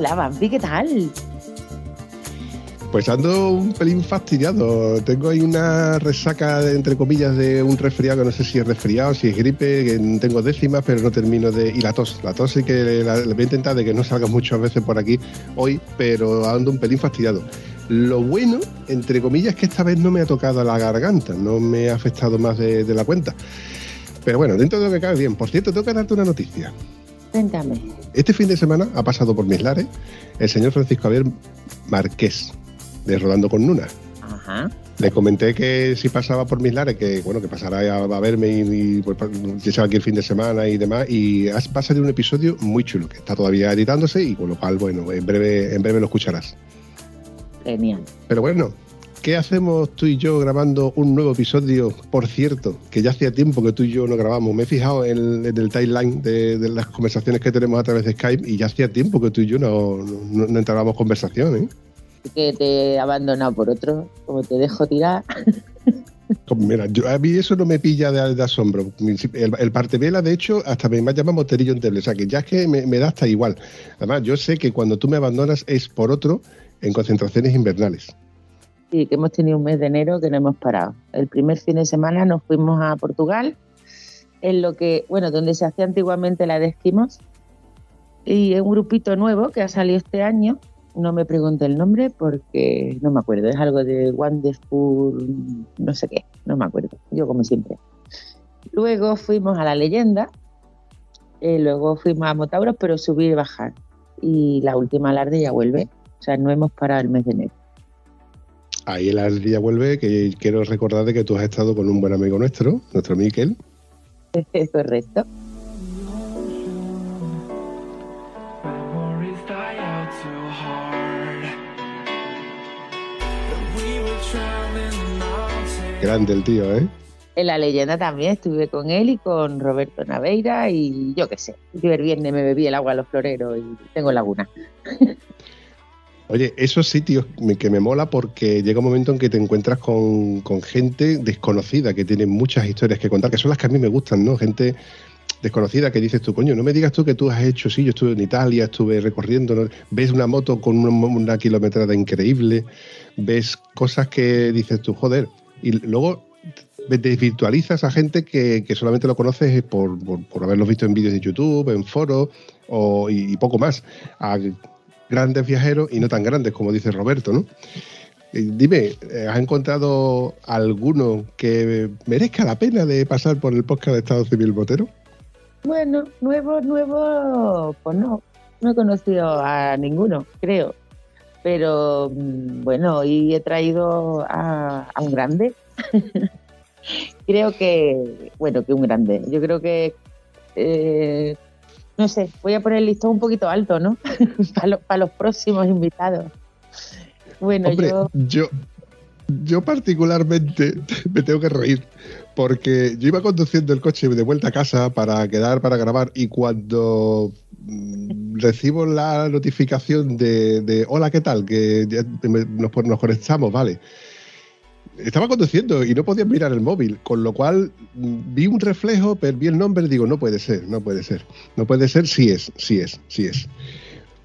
Hola, Bambi, ¿qué tal? Pues ando un pelín fastidiado. Tengo ahí una resaca, de, entre comillas, de un resfriado, que no sé si es resfriado, si es gripe, que tengo décimas, pero no termino de... Y la tos, la tos sí que la, voy a intentar de que no salga muchas veces por aquí hoy, pero ando un pelín fastidiado. Lo bueno, entre comillas, es que esta vez no me ha tocado la garganta, no me ha afectado más de, de la cuenta. Pero bueno, dentro de lo que cabe bien. Por cierto, tengo que darte una noticia. Cuéntame. Este fin de semana ha pasado por mis lares el señor Francisco Javier Marqués, de Rodando con Nuna. Ajá. Le comenté que si pasaba por mis lares, que bueno, que pasará a, a verme y, y pues, aquí el fin de semana y demás. Y has- va a salir un episodio muy chulo, que está todavía editándose y con lo cual, bueno, en breve, en breve lo escucharás. Genial. Pero bueno, ¿qué hacemos tú y yo grabando un nuevo episodio? Por cierto, que ya hacía tiempo que tú y yo no grabamos. Me he fijado en, en el timeline de, de las conversaciones que tenemos a través de Skype y ya hacía tiempo que tú y yo no, no, no entablábamos conversación, ¿eh? Que te he abandonado por otro, como te dejo tirar. Como, Mira, yo, a mí eso no me pilla de, de asombro. El, el partevela, de hecho, hasta me llama moterillo en O sea, que ya es que me, me da hasta igual. Además, yo sé que cuando tú me abandonas es por otro en concentraciones invernales. Sí, que hemos tenido un mes de enero que no hemos parado. El primer fin de semana nos fuimos a Portugal, en lo que, bueno, donde se hacía antiguamente la de esquimos. Y un grupito nuevo que ha salido este año. No me pregunte el nombre porque no me acuerdo. Es algo de Wonderful, no sé qué, no me acuerdo. Yo como siempre. Luego fuimos a la leyenda, eh, luego fuimos a Motauros, pero subir y bajar. Y la última alarde ya vuelve. O sea, no hemos parado el mes de enero. Ahí el ardilla vuelve, que quiero recordar de que tú has estado con un buen amigo nuestro, nuestro Miquel, Es correcto. Grande el tío, ¿eh? En la leyenda también estuve con él y con Roberto Naveira y yo qué sé. Yo el viernes me bebí el agua a los floreros y tengo laguna. Oye, esos sitios que me mola porque llega un momento en que te encuentras con, con gente desconocida que tiene muchas historias que contar, que son las que a mí me gustan, ¿no? Gente desconocida que dices tú, coño, no me digas tú que tú has hecho, sí, yo estuve en Italia, estuve recorriendo, ¿no? ves una moto con una, una kilometrada increíble, ves cosas que dices tú, joder, y luego desvirtualizas a gente que, que solamente lo conoces por, por, haberlos visto en vídeos de YouTube, en foros y, poco más. Grandes viajeros y no tan grandes, como dice Roberto, ¿no? Dime, eh, ¿has encontrado alguno que merezca la pena de pasar por el podcast de Estado Civil Botero? Bueno, nuevo, nuevo, pues no. No he conocido a ninguno, creo. Pero mm, bueno, hoy he traído a, a un grande. creo que, bueno, que un grande. Yo creo que, eh, no sé, voy a poner el listón un poquito alto, ¿no? Para los próximos invitados. Bueno, Hombre, yo, yo, yo particularmente me tengo que reír porque yo iba conduciendo el coche de vuelta a casa para quedar para grabar y cuando mm, recibo la notificación de, de, hola, ¿qué tal? Que nos, nos conectamos, vale. Estaba conduciendo y no podía mirar el móvil, con lo cual mm, vi un reflejo, pero vi el nombre y digo, no puede ser, no puede ser. No puede ser, sí es, sí es, sí es.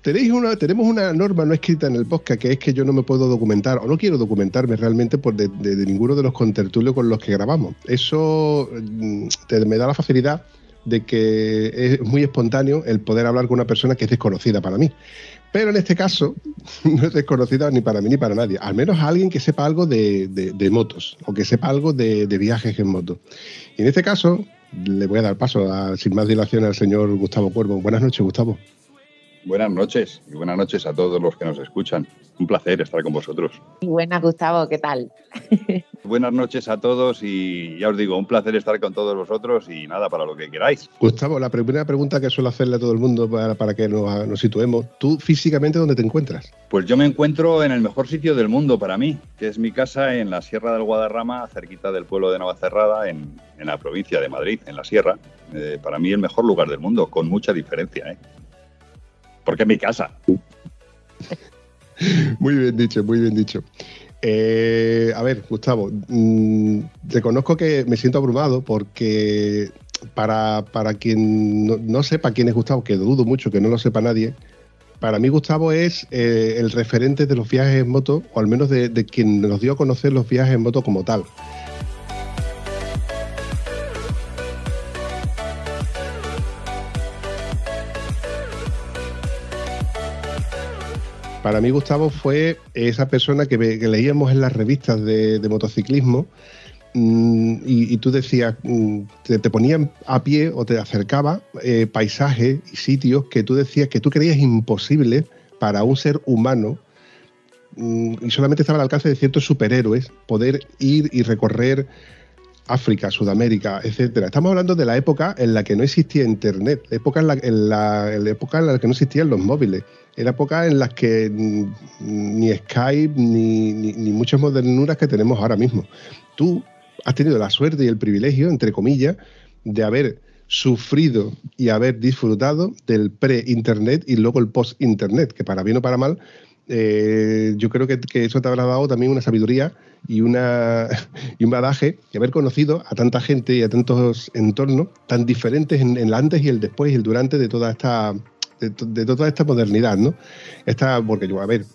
Tenéis una, tenemos una norma no escrita en el podcast que es que yo no me puedo documentar o no quiero documentarme realmente por de, de- ninguno de los contertulios con los que grabamos. Eso mm, te- me da la facilidad de que es muy espontáneo el poder hablar con una persona que es desconocida para mí. Pero en este caso no es desconocida ni para mí ni para nadie. Al menos alguien que sepa algo de, motos o que sepa algo de, viajes en moto. Y en este caso le voy a dar paso sin más dilación al señor Gustavo Cuervo. Buenas noches, Gustavo. Buenas noches y buenas noches a todos los que nos escuchan. Un placer estar con vosotros. Y buenas, Gustavo, ¿qué tal? Buenas noches a todos y ya os digo, un placer estar con todos vosotros y nada, para lo que queráis. Gustavo, la primera pregunta que suelo hacerle a todo el mundo para, para que nos, nos situemos, ¿tú físicamente dónde te encuentras? Pues yo me encuentro en el mejor sitio del mundo para mí, que es mi casa en la Sierra del Guadarrama, cerquita del pueblo de Navacerrada, en, en la provincia de Madrid, en la Sierra. Eh, para mí el mejor lugar del mundo, con mucha diferencia, ¿eh? Porque es mi casa. Muy bien dicho, muy bien dicho. Eh, a ver, Gustavo, mm, reconozco que me siento abrumado porque para, para quien no, no sepa quién es Gustavo, que dudo mucho que no lo sepa nadie, para mí Gustavo es eh, el referente de los viajes en moto, o al menos de quien nos dio a conocer los viajes en moto como tal. Para mí Gustavo fue esa persona que, leíamos en las revistas de, motociclismo mm, y, y tú decías, mm, te, te ponían a pie o te acercaba eh, paisajes y sitios que tú decías que tú creías imposible para un ser humano mm, y solamente estaba al alcance de ciertos superhéroes poder ir y recorrer África, Sudamérica, etcétera. Estamos hablando de la época en la que no existía internet, la época en la, en la- en la época en la que no existían los móviles, en la época en la que ni Skype ni, ni, ni muchas modernuras que tenemos ahora mismo. Tú has tenido la suerte y el privilegio, entre comillas, de haber sufrido y haber disfrutado del pre-internet y luego el post-internet, que para bien o para mal, eh, yo creo que, eso te habrá dado también una sabiduría y, una, y un badaje y haber conocido a tanta gente y a tantos entornos tan diferentes en, el antes y el después y el durante de toda esta de, de toda esta modernidad, ¿no? Esta, porque yo, a ver,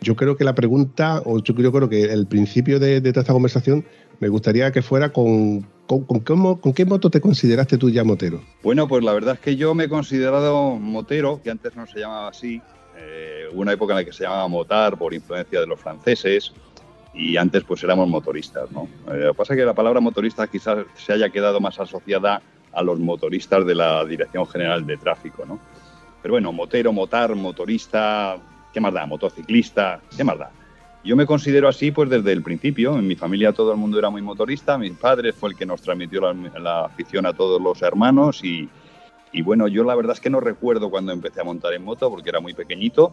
yo creo que la pregunta, o yo creo, que el principio de, toda esta conversación me gustaría que fuera con, con, con con qué moto te consideraste tú ya motero. Bueno, pues la verdad es que yo me he considerado motero, que antes no se llamaba así. Eh, una época en la que se llamaba motar por influencia de los franceses y antes pues éramos motoristas, ¿no? Eh, lo que pasa es que la palabra motorista quizás se haya quedado más asociada a los motoristas de la Dirección General de Tráfico, ¿no? Pero bueno, motero, motar, motorista, ¿qué más da? Motociclista, ¿qué más da? Yo me considero así pues desde el principio. En mi familia todo el mundo era muy motorista. Mi padre fue el que nos transmitió la, la afición a todos los hermanos y, y bueno, yo la verdad es que no recuerdo cuando empecé a montar en moto porque era muy pequeñito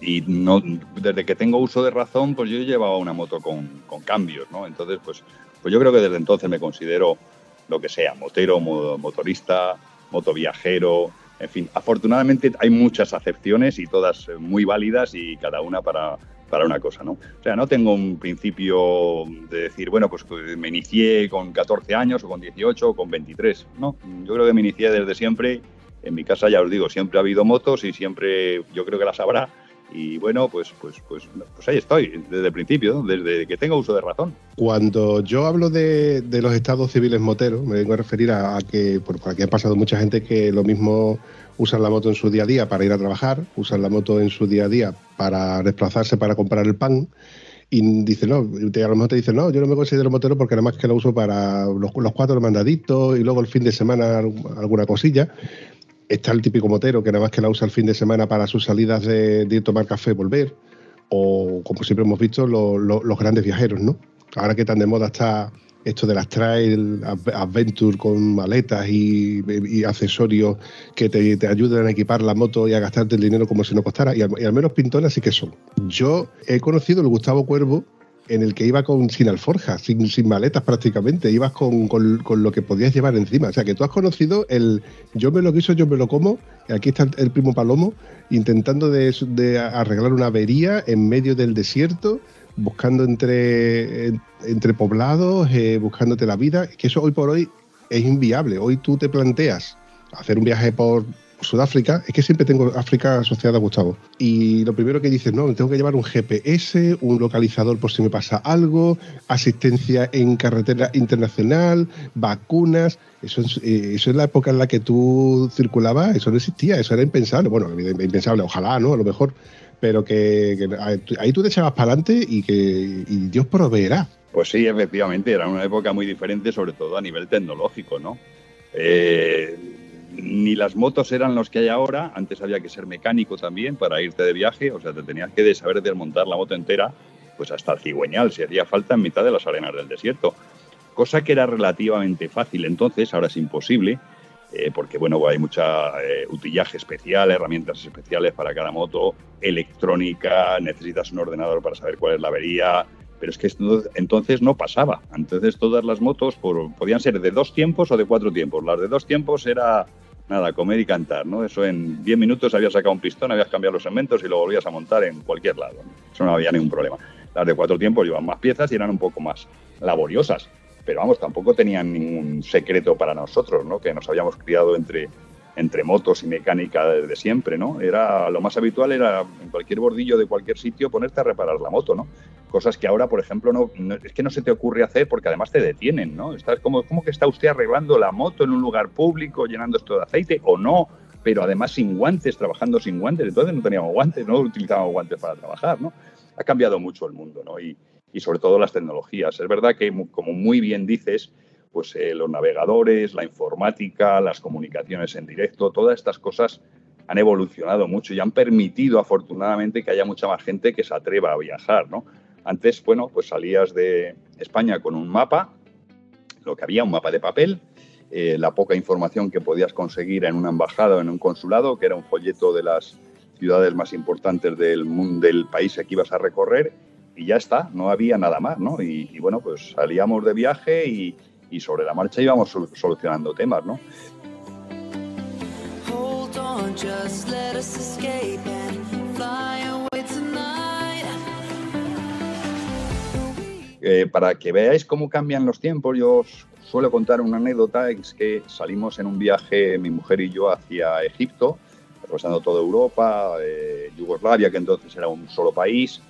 y no, desde que tengo uso de razón, pues yo llevaba una moto con, con cambios, ¿no? Entonces, pues, pues yo creo que desde entonces me considero lo que sea, motero, mo- motorista, motoviajero, en fin. Afortunadamente hay muchas acepciones y todas muy válidas y cada una para, para una cosa, ¿no? O sea, no tengo un principio de decir, bueno, pues, pues me inicié con 14 años o con 18 o con 23, ¿no? Yo creo que me inicié desde siempre. En mi casa, ya os digo, siempre ha habido motos y siempre yo creo que las habrá. Y bueno, pues, pues, pues, pues ahí estoy, desde el principio, desde que tengo uso de razón. Cuando yo hablo de, los estados civiles moteros, me vengo a referir a, que por aquí ha pasado mucha gente que lo mismo usan la moto en su día a día para ir a trabajar, usan la moto en su día a día para desplazarse para comprar el pan. Y dice, no, a lo mejor te dicen, no, yo no me considero motero porque nada más que lo uso para los, los cuatro mandaditos y luego el fin de semana alguna cosilla. Está el típico motero que nada más que la usa el fin de semana para sus salidas de, tomar café y volver. O, como siempre hemos visto, lo- lo- los grandes viajeros, ¿no? Ahora que tan de moda está esto de las trail adv- adventure con maletas y, accesorios que te, te ayudan a equipar la moto y a gastarte el dinero como si no costara. Y al, menos pintonas sí que son. Yo he conocido el Gustavo Cuervo en el que iba con sin alforja, sin, sin maletas prácticamente, ibas con, con- con lo que podías llevar encima. O sea, que tú has conocido el yo me lo quiso, yo me lo como, aquí está el, primo Palomo intentando de arreglar una avería en medio del desierto, buscando entre, en- entre poblados, eh, buscándote la vida, que eso hoy por hoy es inviable. Hoy tú te planteas hacer un viaje por Sudáfrica, es que siempre tengo África asociada a Gustavo. Y lo primero que dices, no, tengo que llevar un GPS, un localizador por si me pasa algo, asistencia en carretera internacional, vacunas. Eso es, eh, eso es la época en la que tú circulabas, eso no existía, eso era impensable. Bueno, impensable, ojalá, ¿no? A lo mejor. Pero que, ahí tú te echabas para adelante y que y Dios proveerá. Pues sí, efectivamente, era una época muy diferente, sobre todo a nivel tecnológico, ¿no? Eh, ni las motos eran los que hay ahora, antes había que ser mecánico también para irte de viaje, o sea, te tenías que saber desmontar la moto entera, pues hasta el cigüeñal, si hacía falta en mitad de las arenas del desierto. Cosa que era relativamente fácil entonces, ahora es imposible, eh, porque bueno, hay mucha eh, utillaje especial, herramientas especiales para cada moto, electrónica, necesitas un ordenador para saber cuál es la avería, pero es que esto entonces no pasaba. Entonces todas las motos podían ser de dos tiempos o de cuatro tiempos. Las de dos tiempos era nada, comer y cantar, ¿no? Eso en 10 minutos habías sacado un pistón, habías cambiado los segmentos y lo volvías a montar en cualquier lado. Eso no había ningún problema. Las de cuatro tiempos llevan más piezas y eran un poco más laboriosas. Pero vamos, tampoco tenían ningún secreto para nosotros, ¿no? Que nos habíamos criado entre, entre motos y mecánica desde siempre, ¿no? Era, lo más habitual era en cualquier bordillo de cualquier sitio ponerte a reparar la moto, ¿no? Cosas que ahora, por ejemplo, no, no- es que no se te ocurre hacer porque además te detienen, ¿no? Estás como, como que está usted arreglando la moto en un lugar público, llenando esto de aceite o no, pero además sin guantes, trabajando sin guantes. Entonces no teníamos guantes, no utilizábamos guantes para trabajar, ¿no? Ha cambiado mucho el mundo, ¿no? Y sobre todo las tecnologías. Es verdad que, como muy bien dices, pues eh, los navegadores, la informática, las comunicaciones en directo, todas estas cosas han evolucionado mucho y han permitido, afortunadamente, que haya mucha más gente que se atreva a viajar, ¿no? Antes, bueno, pues salías de España con un mapa, lo que había, un mapa de papel, eh, la poca información que podías conseguir en una embajada o en un consulado, que era un folleto de las ciudades más importantes del del país que ibas a recorrer, y ya está, no había nada más, ¿no? Y, y bueno, pues salíamos de viaje y, y sobre la marcha íbamos sol- solucionando temas, ¿no? Eh, para que veáis cómo cambian los tiempos, yo os suelo contar una anécdota, es que salimos en un viaje, mi mujer y yo, hacia Egipto, atravesando toda Europa, eh, Yugoslavia, que entonces era un solo país,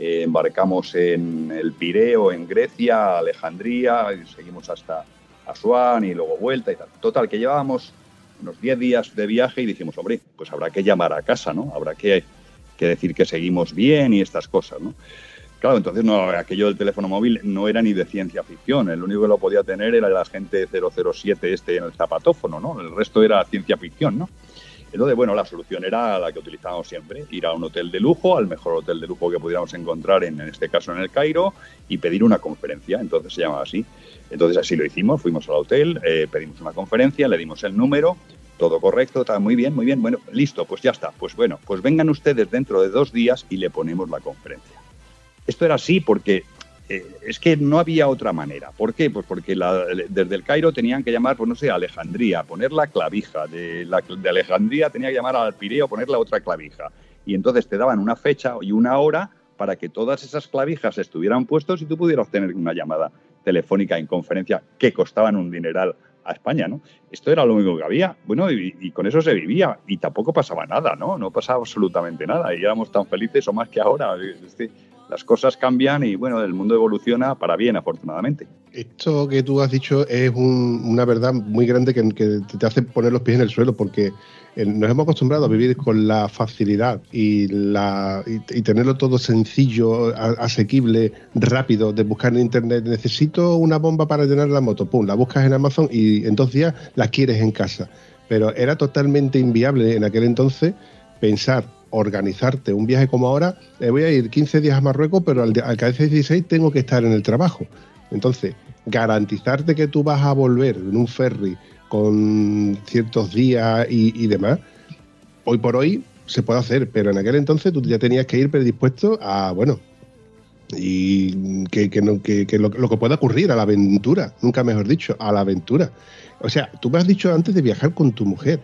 eh, embarcamos en el Pireo, en Grecia, Alejandría, y seguimos hasta Asuán y luego vuelta y tal. Total, que llevábamos unos 10 días de viaje y dijimos, hombre, pues habrá que llamar a casa, ¿no? Habrá que, que decir que seguimos bien y estas cosas, ¿no? Claro, entonces no, aquello del teléfono móvil no era ni de ciencia ficción. El único que lo podía tener era el agente 007 este en el zapatófono, ¿no? El resto era ciencia ficción, ¿no? Entonces, bueno, la solución era la que utilizábamos siempre, ir a un hotel de lujo, al mejor hotel de lujo que pudiéramos encontrar, en, en este caso en el Cairo, y pedir una conferencia. Entonces se llamaba así. Entonces así lo hicimos, fuimos al hotel, eh, pedimos una conferencia, le dimos el número, todo correcto, está muy bien, muy bien, bueno, listo, pues ya está. Pues bueno, pues vengan ustedes dentro de dos días y le ponemos la conferencia. Esto era así porque eh, es que no había otra manera. ¿Por qué? Pues porque desde el Cairo tenían que llamar, pues no sé, a Alejandría, poner la clavija. De, Alejandría tenía que llamar al Pireo, poner la otra clavija. Y entonces te daban una fecha y una hora para que todas esas clavijas estuvieran puestos y tú pudieras tener una llamada telefónica en conferencia que costaban un dineral a España, ¿no? Esto era lo único que había. Bueno, y, con eso se vivía y tampoco pasaba nada, ¿no? No pasaba absolutamente nada y éramos tan felices o más que ahora. Las cosas cambian y, bueno, el mundo evoluciona para bien, afortunadamente. Esto que tú has dicho es un- una verdad muy grande que, te hace poner los pies en el suelo porque eh, nos hemos acostumbrado a vivir con la facilidad y, la, y, tenerlo todo sencillo, asequible, rápido, de buscar en internet. Necesito una bomba para llenar la moto, pum, la buscas en Amazon y en dos días la quieres en casa. Pero era totalmente inviable en aquel entonces pensar, organizarte un viaje como ahora. eh, voy a ir 15 días a Marruecos, pero al, al cabeza 16 tengo que estar en el trabajo. Entonces, garantizarte que tú vas a volver en un ferry con ciertos días y, demás, hoy por hoy se puede hacer, pero en aquel entonces tú ya tenías que ir predispuesto a, bueno, y que, no- que lo, lo que pueda ocurrir a la aventura, nunca mejor dicho, a la aventura. O sea, tú me has dicho antes de viajar con tu mujer.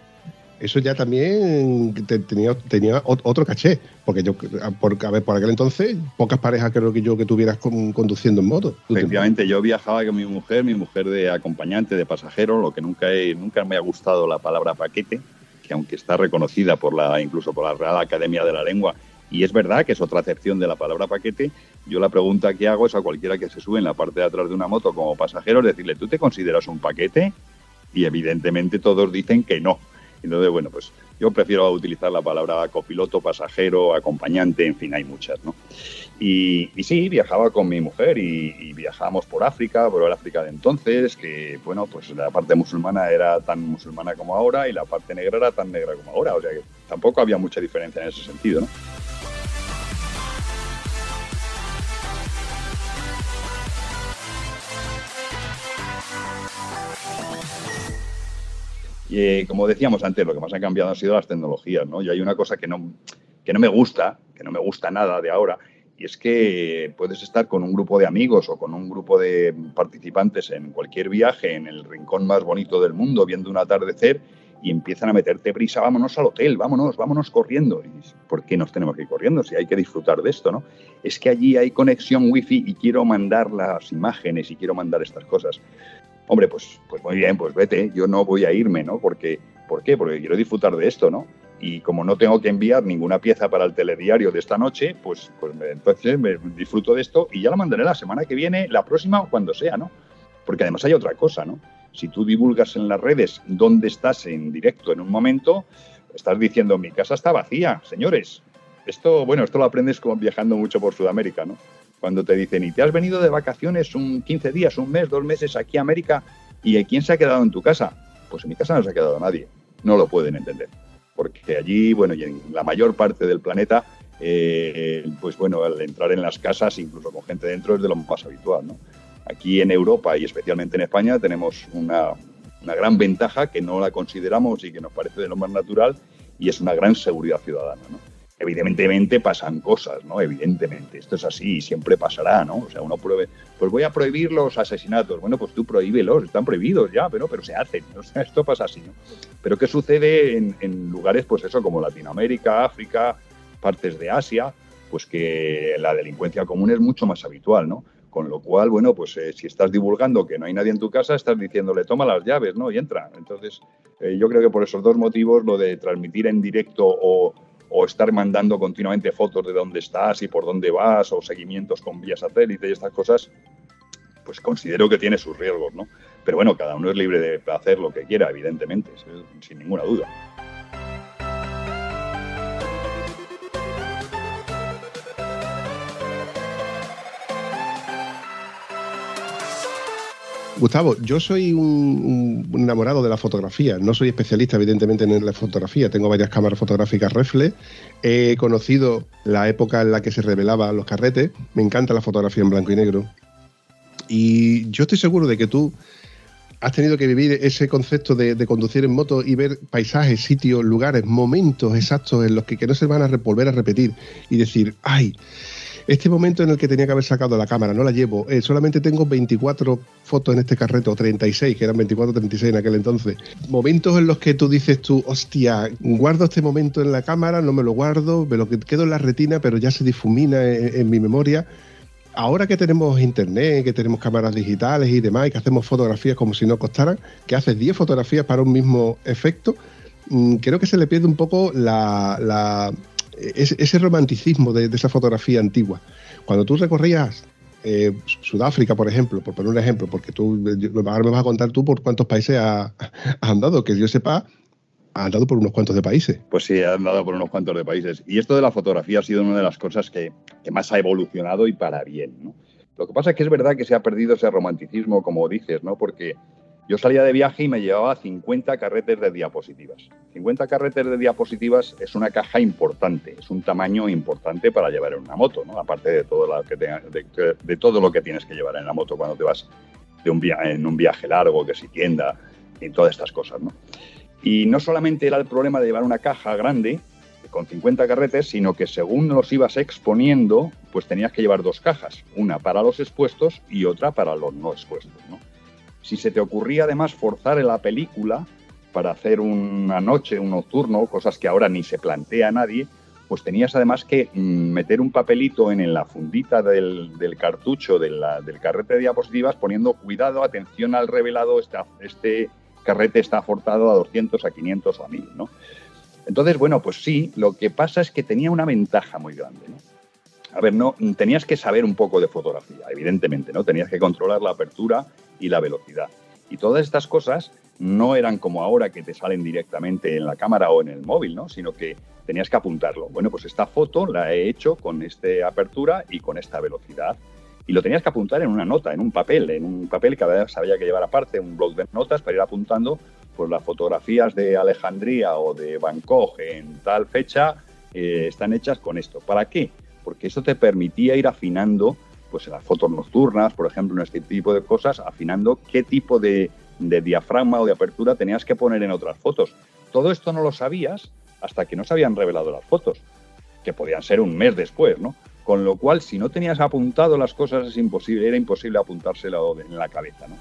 Eso ya también te- tenía, tenía ot- otro caché, porque yo, por, a ver, por aquel entonces, pocas parejas creo que yo que tuvieras con- conduciendo en moto. Efectivamente, yo viajaba con mi mujer, mi mujer de acompañante, de pasajero, lo que nunca, he- nunca me ha gustado la palabra paquete, que aunque está reconocida por la, incluso por la Real Academia de la Lengua, y es verdad que es otra acepción de la palabra paquete, yo la pregunta que hago es a cualquiera que se sube en la parte de atrás de una moto como pasajero, decirle, ¿tú te consideras un paquete? Y evidentemente todos dicen que no. Entonces, bueno, pues Yo prefiero utilizar la palabra copiloto, pasajero, acompañante, en fin, hay muchas, ¿no? Y, sí, viajaba con mi mujer y, y viajábamos por África, por el África de entonces, que, bueno, pues la parte musulmana era tan musulmana como ahora y la parte negra era tan negra como ahora, o sea que tampoco había mucha diferencia en ese sentido, ¿no? Y eh, como decíamos antes, lo que más ha cambiado han sido las tecnologías, ¿no? Y hay una cosa que no, que no me gusta, que no me gusta nada de ahora, y es que puedes estar con un grupo de amigos o con un grupo de participantes en cualquier viaje en el rincón más bonito del mundo, viendo un atardecer, y empiezan a meterte prisa, vámonos al hotel, vámonos, vámonos corriendo. Y ¿Por qué nos tenemos que ir corriendo si hay que disfrutar de esto, no? Es que allí hay conexión wifi y quiero mandar las imágenes y quiero mandar estas cosas. Hombre, pues, pues muy bien, pues vete, yo no voy a irme, ¿no? Porque, ¿Por qué? Porque quiero disfrutar de esto, ¿no? Y como no tengo que enviar ninguna pieza para el telediario de esta noche, pues, pues entonces me disfruto de esto y ya la mandaré la semana que viene, la próxima o cuando sea, ¿no? Porque además hay otra cosa, ¿no? Si tú divulgas en las redes dónde estás en directo en un momento, estás diciendo mi casa está vacía, señores. Esto, bueno, esto lo aprendes como viajando mucho por Sudamérica, ¿no? Cuando te dicen, y te has venido de vacaciones un 15 días, un mes, dos meses aquí a América, ¿y quién se ha quedado en tu casa? Pues en mi casa no se ha quedado nadie. No lo pueden entender. Porque allí, bueno, y en la mayor parte del planeta, eh, pues bueno, al entrar en las casas, incluso con gente dentro, es de lo más habitual, ¿no? Aquí en Europa y especialmente en España tenemos una, una gran ventaja que no la consideramos y que nos parece de lo más natural y es una gran seguridad ciudadana, ¿no? Evidentemente pasan cosas, ¿no? Evidentemente, esto es así y siempre pasará, ¿no? O sea, uno pruebe, pues voy a prohibir los asesinatos. Bueno, pues tú prohíbelos, están prohibidos ya, pero, pero se hacen, o sea, esto pasa así, ¿no? Pero ¿qué sucede en, lugares, pues eso, como Latinoamérica, África, partes de Asia? Pues que la delincuencia común es mucho más habitual, ¿no? Con lo cual, bueno, pues eh, si estás divulgando que no hay nadie en tu casa, estás diciéndole toma las llaves, ¿no? Y entra. Entonces, eh, yo creo que por esos dos motivos, lo de transmitir en directo o, o estar mandando continuamente fotos de dónde estás y por dónde vas, o seguimientos con vía satélite y estas cosas, pues considero que tiene sus riesgos, ¿no? Pero bueno, cada uno es libre de hacer lo que quiera, evidentemente, sin- ninguna duda. Gustavo, yo soy un, enamorado de la fotografía. No soy especialista, evidentemente, en la fotografía. Tengo varias cámaras fotográficas reflex. He conocido la época en la que se revelaban los carretes. Me encanta la fotografía en blanco y negro. Y yo estoy seguro de que tú has tenido que vivir ese concepto de, conducir en moto y ver paisajes, sitios, lugares, momentos exactos en los que, que no se van a volver a repetir y decir, ay, este momento en el que tenía que haber sacado la cámara, no la llevo, eh, solamente tengo 24 fotos en este carreto, o 36, que eran 24 36 en aquel entonces. Momentos en los que tú dices tú, hostia, guardo este momento en la cámara, no me lo guardo, me lo que- quedo en la retina, pero ya se difumina en, mi memoria. Ahora que tenemos internet, que tenemos cámaras digitales y demás, y que hacemos fotografías como si no costaran, que haces 10 fotografías para un mismo efecto, mm, creo que se le pierde un poco la- ese, romanticismo de, esa fotografía antigua. Cuando tú recorrías eh, Sudáfrica, por ejemplo, por poner un ejemplo, porque tú ahora me vas a contar tú por cuántos países has, has andado, que yo sepa, has andado por unos cuantos de países. Pues sí, ha andado por unos cuantos de países. Y esto de la fotografía ha sido una de las cosas que, que más ha evolucionado y para bien. Lo que pasa es que es verdad que se ha perdido ese romanticismo, como dices, ¿no? porque yo salía de viaje y me llevaba 50 carretes de diapositivas. 50 carretes de diapositivas es una caja importante, es un tamaño importante para llevar en una moto, ¿no? aparte de todo, lo que tienes que llevar en la moto cuando te vas de un en un viaje largo, que si tienda y todas estas cosas. ¿no? Y no solamente era el problema de llevar una caja grande con 50 carretes, sino que según los ibas exponiendo, pues tenías que llevar dos cajas, una para los expuestos y otra para los no expuestos. Si se te ocurría además forzar en la película para hacer una noche, un nocturno, cosas que ahora ni se plantea a nadie, pues tenías además que mm, meter un papelito en, la fundita del, del cartucho del carrete de diapositivas poniendo cuidado, atención al revelado, este carrete está forzado a 200, a 500 o a 1000, ¿no? Entonces, bueno, pues sí, lo que pasa es que tenía una ventaja muy grande. A ver, no, tenías que saber un poco de fotografía, evidentemente, ¿no? Tenías que controlar la apertura y la velocidad. Y todas estas cosas no eran como ahora que te salen directamente en la cámara o en el móvil, ¿no? Sino que tenías que apuntarlo. Bueno, pues esta foto la he hecho con esta apertura y con esta velocidad. Y lo tenías que apuntar en una nota, en un papel, en un papel que había que llevar aparte, un blog de notas para ir apuntando pues las fotografías de Alejandría o de Bangkok en tal fecha eh, están hechas con esto. ¿Para qué? Porque eso te permitía ir afinando, pues en las fotos nocturnas, por ejemplo, en este tipo de cosas, afinando qué tipo de, diafragma o de apertura tenías que poner en otras fotos. Todo esto no lo sabías hasta que no se habían revelado las fotos, que podían ser un mes después, ¿no? Con lo cual, si no tenías apuntado las cosas, es imposible, era imposible apuntárselo en la cabeza, ¿no?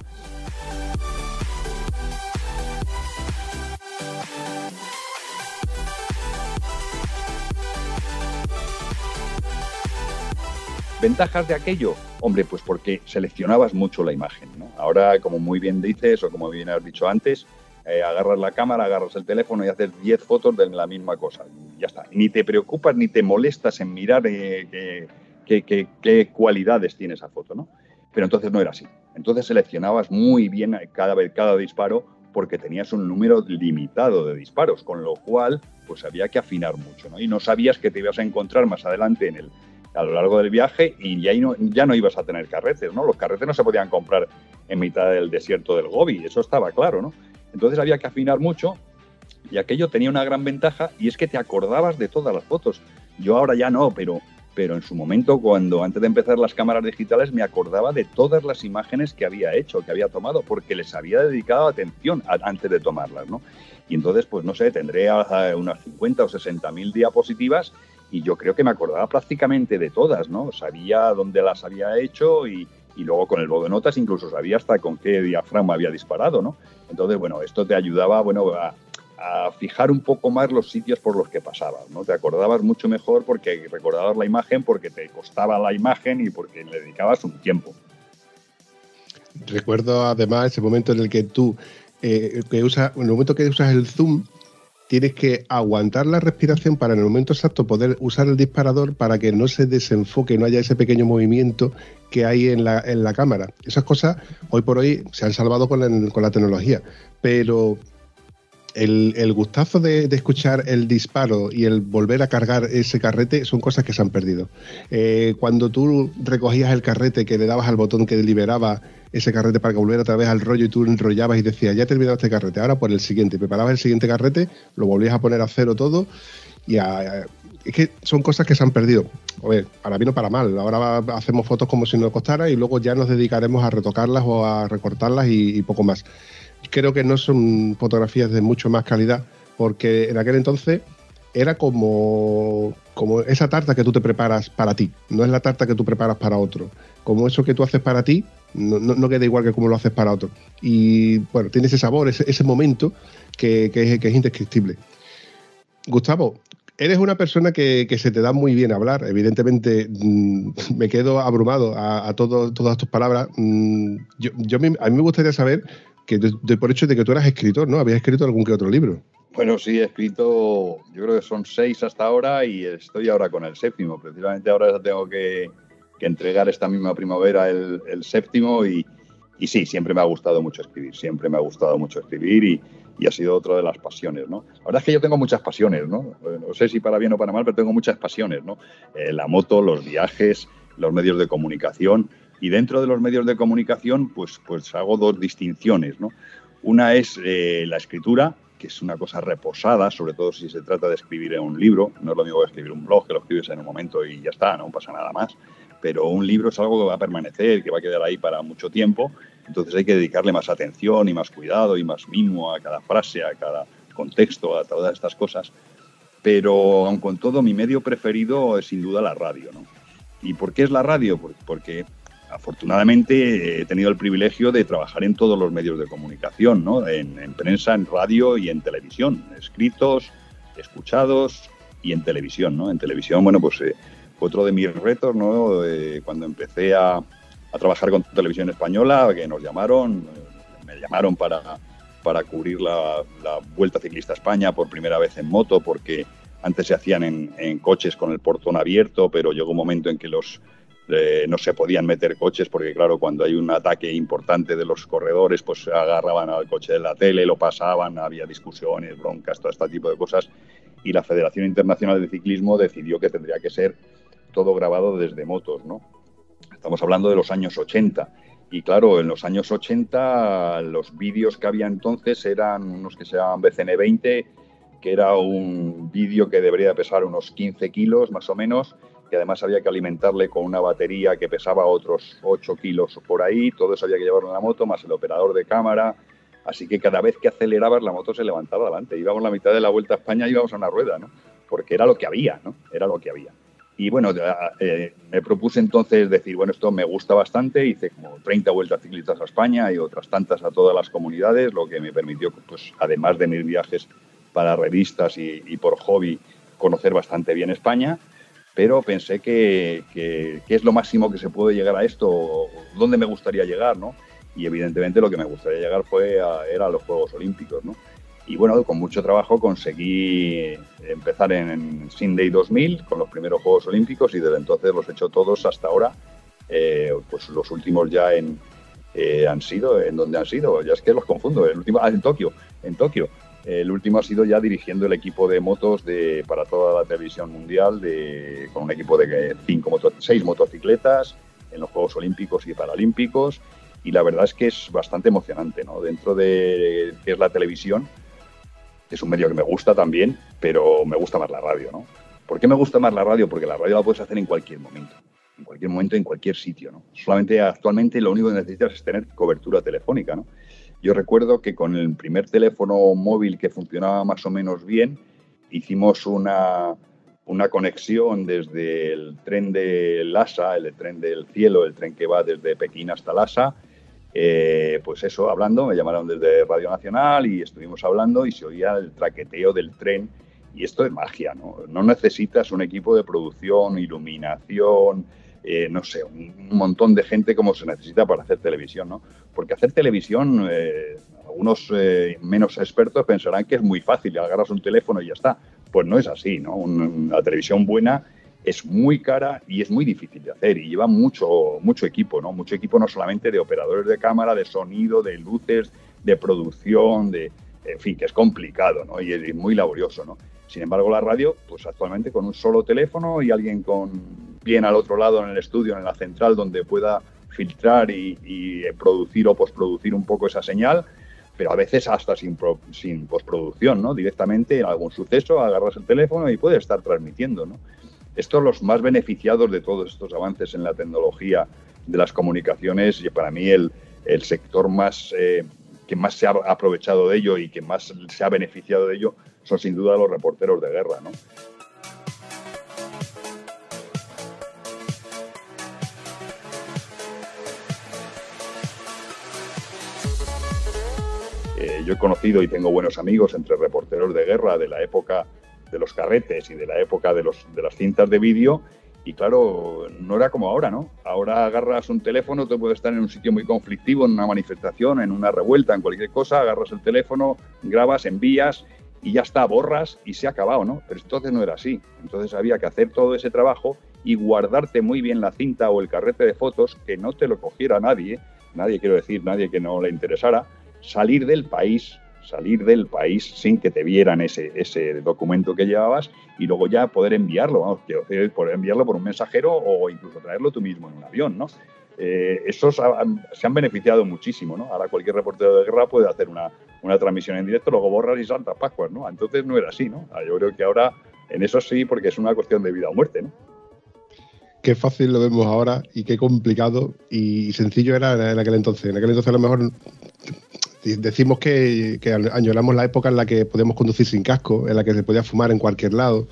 ¿Ventajas de aquello? Hombre, pues porque seleccionabas mucho la imagen. ¿no? Ahora, como muy bien dices, o como bien has dicho antes, eh, agarras la cámara, agarras el teléfono y haces 10 fotos de la misma cosa. Ya está. Ni te preocupas ni te molestas en mirar eh, qué, cualidades tiene esa foto, ¿no? Pero entonces no era así. Entonces seleccionabas muy bien cada, vez, cada disparo porque tenías un número limitado de disparos, con lo cual pues había que afinar mucho, ¿no? Y no sabías que te ibas a encontrar más adelante en el, a lo largo del viaje y ya no, ya no ibas a tener carretes, ¿no? Los carretes no se podían comprar en mitad del desierto del Gobi, eso estaba claro, ¿no? Entonces había que afinar mucho y aquello tenía una gran ventaja y es que te acordabas de todas las fotos. Yo ahora ya no, pero, pero en su momento, cuando antes de empezar las cámaras digitales, me acordaba de todas las imágenes que había hecho, que había tomado, porque les había dedicado atención antes de tomarlas, ¿no? Y entonces, pues no sé, tendré unas 50 o 60 mil diapositivas y yo creo que me acordaba prácticamente de todas, ¿no? Sabía dónde las había hecho y, luego con el notas incluso sabía hasta con qué diafragma había disparado, ¿no? Entonces, bueno, esto te ayudaba, bueno, a, fijar un poco más los sitios por los que pasabas, ¿no? Te acordabas mucho mejor porque recordabas la imagen, porque te costaba la imagen y porque le dedicabas un tiempo. Recuerdo además ese momento en el que tú, eh, que usa, el momento que usas el zoom, tienes que aguantar la respiración para en el momento exacto poder usar el disparador para que no se desenfoque, no haya ese pequeño movimiento que hay en la, en la cámara. Esas cosas hoy por hoy se han salvado con, con la tecnología, pero el, gustazo de, escuchar el disparo y el volver a cargar ese carrete son cosas que se han perdido. Eh, cuando tú recogías el carrete, que le dabas al botón que liberaba ese carrete para que volviera otra vez al rollo y tú enrollabas y decías, ya terminado este carrete, ahora por el siguiente. Preparabas el siguiente carrete, lo volvías a poner a cero todo y es que son cosas que se han perdido. A ver, para bien o para mal. Ahora hacemos fotos como si no costara y luego ya nos dedicaremos a retocarlas o a recortarlas y poco más creo que no son fotografías de mucho más calidad, porque en aquel entonces era como, como esa tarta que tú te preparas para ti, no es la tarta que tú preparas para otro. Como eso que tú haces para ti, no, queda igual que como lo haces para otro. Y bueno, tiene ese sabor, ese, momento que, es, que es indescriptible. Gustavo, eres una persona que, se te da muy bien hablar. Evidentemente, mm, me quedo abrumado a, todas tus palabras. Mm, yo, a mí me gustaría saber que de, por hecho de que tú eras escritor, ¿no? Habías escrito algún que otro libro. Bueno, sí, he escrito, yo creo que son seis hasta ahora y estoy ahora con el séptimo. Precisamente ahora tengo que, entregar esta misma primavera el, séptimo y, sí, siempre me ha gustado mucho escribir, siempre me ha gustado mucho escribir y, ha sido otra de las pasiones, ¿no? La verdad es que yo tengo muchas pasiones, ¿no? No sé si para bien o para mal, pero tengo muchas pasiones, ¿no? Eh, la moto, los viajes, los medios de comunicación. Y dentro de los medios de comunicación, pues, pues hago dos distinciones. ¿no? Una es eh, la escritura, que es una cosa reposada, sobre todo si se trata de escribir en un libro. No es lo mismo que escribir un blog, que lo escribes en un momento y ya está, no pasa nada más. Pero un libro es algo que va a permanecer, que va a quedar ahí para mucho tiempo. Entonces hay que dedicarle más atención y más cuidado y más mimo a cada frase, a cada contexto, a todas estas cosas. Pero aun con todo, mi medio preferido es sin duda la radio. ¿no? ¿Y por qué es la radio? Porque afortunadamente he tenido el privilegio de trabajar en todos los medios de comunicación, ¿no? en, prensa, en radio y en televisión, escritos, escuchados y en televisión. ¿no? En televisión, bueno, pues eh, otro de mis retos, ¿no? Eh, cuando empecé a, trabajar con televisión española, que nos llamaron, eh, me llamaron para, para cubrir la, Vuelta Ciclista España por primera vez en moto, porque antes se hacían en, en coches con el portón abierto, pero llegó un momento en que los eh, no se podían meter coches porque, claro, cuando hay un ataque importante de los corredores, pues agarraban al coche de la tele, lo pasaban, había discusiones, broncas, todo este tipo de cosas. Y la Federación Internacional de Ciclismo decidió que tendría que ser todo grabado desde motos, ¿no? Estamos hablando de los años 80. Y claro, en los años 80 los vídeos que había entonces eran unos que se llamaban BCN 20, que era un vídeo que debería pesar unos 15 kilos más o menos, que además había que alimentarle con una batería que pesaba otros 8 kilos por ahí, todo eso había que llevarlo en la moto, más el operador de cámara, así que cada vez que acelerabas la moto se levantaba adelante, íbamos la mitad de la vuelta a España, íbamos a una rueda, ¿no? Porque era lo que había, ¿no? Era lo que había. Y bueno, eh, me propuse entonces decir, bueno, esto me gusta bastante, hice como 30 vueltas ciclistas a España y otras tantas a todas las comunidades, lo que me permitió, pues además de mis viajes para revistas y, y por hobby, conocer bastante bien España pero pensé que, que, es lo máximo que se puede llegar a esto, dónde me gustaría llegar, ¿no? Y evidentemente lo que me gustaría llegar fue a, era a los Juegos Olímpicos, ¿no? Y bueno, con mucho trabajo conseguí empezar en, Sydney 2000 con los primeros Juegos Olímpicos y desde entonces los he hecho todos hasta ahora. Eh, pues los últimos ya en, eh, han sido, ¿en dónde han sido? Ya es que los confundo. El último, ah, en Tokio, en Tokio. El último ha sido ya dirigiendo el equipo de motos de, para toda la televisión mundial, de, con un equipo de cinco seis motocicletas en los Juegos Olímpicos y Paralímpicos. Y la verdad es que es bastante emocionante, ¿no? Dentro de que es la televisión, es un medio que me gusta también, pero me gusta más la radio, ¿no? ¿Por qué me gusta más la radio? Porque la radio la puedes hacer en cualquier momento, en cualquier momento, en cualquier sitio, ¿no? Solamente actualmente lo único que necesitas es tener cobertura telefónica, ¿no? Yo recuerdo que con el primer teléfono móvil que funcionaba más o menos bien, hicimos una, una conexión desde el tren de Lhasa, el tren del cielo, el tren que va desde Pekín hasta Lhasa. Eh, pues eso, hablando, me llamaron desde Radio Nacional y estuvimos hablando y se oía el traqueteo del tren. Y esto es magia, ¿no? No necesitas un equipo de producción, iluminación, eh, no sé, un, montón de gente como se necesita para hacer televisión, ¿no? Porque hacer televisión, eh, algunos eh, menos expertos pensarán que es muy fácil, agarras un teléfono y ya está. Pues no es así, ¿no? Una, televisión buena es muy cara y es muy difícil de hacer y lleva mucho, mucho equipo, ¿no? Mucho equipo no solamente de operadores de cámara, de sonido, de luces, de producción, de, en fin, que es complicado, ¿no? Y es muy laborioso, ¿no? Sin embargo, la radio, pues actualmente con un solo teléfono y alguien con bien al otro lado en el estudio, en la central, donde pueda filtrar y, producir o postproducir un poco esa señal, pero a veces hasta sin, sin postproducción, ¿no? Directamente en algún suceso agarras el teléfono y puedes estar transmitiendo, ¿no? Estos los más beneficiados de todos estos avances en la tecnología de las comunicaciones y para mí el, el sector más eh, que más se ha aprovechado de ello y que más se ha beneficiado de ello son sin duda los reporteros de guerra, ¿no? yo he conocido y tengo buenos amigos entre reporteros de guerra de la época de los carretes y de la época de, los, de las cintas de vídeo. Y claro, no era como ahora, ¿no? Ahora agarras un teléfono, te puedes estar en un sitio muy conflictivo, en una manifestación, en una revuelta, en cualquier cosa, agarras el teléfono, grabas, envías y ya está, borras y se ha acabado, ¿no? Pero entonces no era así. Entonces había que hacer todo ese trabajo y guardarte muy bien la cinta o el carrete de fotos, que no te lo cogiera nadie, nadie quiero decir, nadie que no le interesara, salir del país, salir del país sin que te vieran ese, ese documento que llevabas y luego ya poder enviarlo, vamos, poder enviarlo por un mensajero o incluso traerlo tú mismo en un avión, ¿no? Eh, esos se han beneficiado muchísimo, ¿no? Ahora cualquier reportero de guerra puede hacer una, una transmisión en directo, luego borras y saltas Pascuas, ¿no? Entonces no era así, ¿no? Ah, yo creo que ahora en eso sí, porque es una cuestión de vida o muerte, ¿no? Qué fácil lo vemos ahora y qué complicado y sencillo era en aquel entonces. En aquel entonces a lo mejor decimos que, añoramos la época en la que podíamos conducir sin casco, en la que se podía fumar en cualquier lado,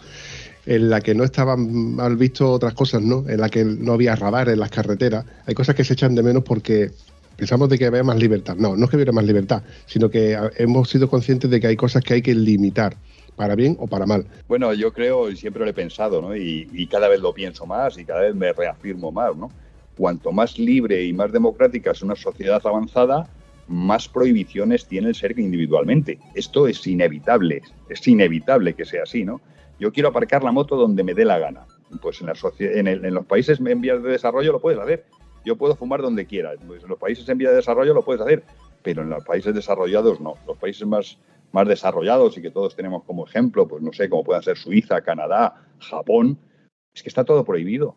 en la que no estaban mal visto otras cosas, ¿no? En la que no había radar en las carreteras. Hay cosas que se echan de menos porque pensamos de que había más libertad. No, no es que hubiera más libertad, sino que hemos sido conscientes de que hay cosas que hay que limitar para bien o para mal. Bueno, yo creo y siempre lo he pensado, ¿no? Y, y, cada vez lo pienso más y cada vez me reafirmo más, ¿no? Cuanto más libre y más democrática es una sociedad avanzada, más prohibiciones tiene el ser individualmente. Esto es inevitable, es inevitable que sea así, ¿no? Yo quiero aparcar la moto donde me dé la gana. pues en, la en, en los países en vías de desarrollo lo puedes hacer. Yo puedo fumar donde quiera. Pues en los países en vías de desarrollo lo puedes hacer, pero en los países desarrollados no. Los países más, más desarrollados y que todos tenemos como ejemplo, pues no sé, como puedan ser Suiza, Canadá, Japón, es que está todo prohibido.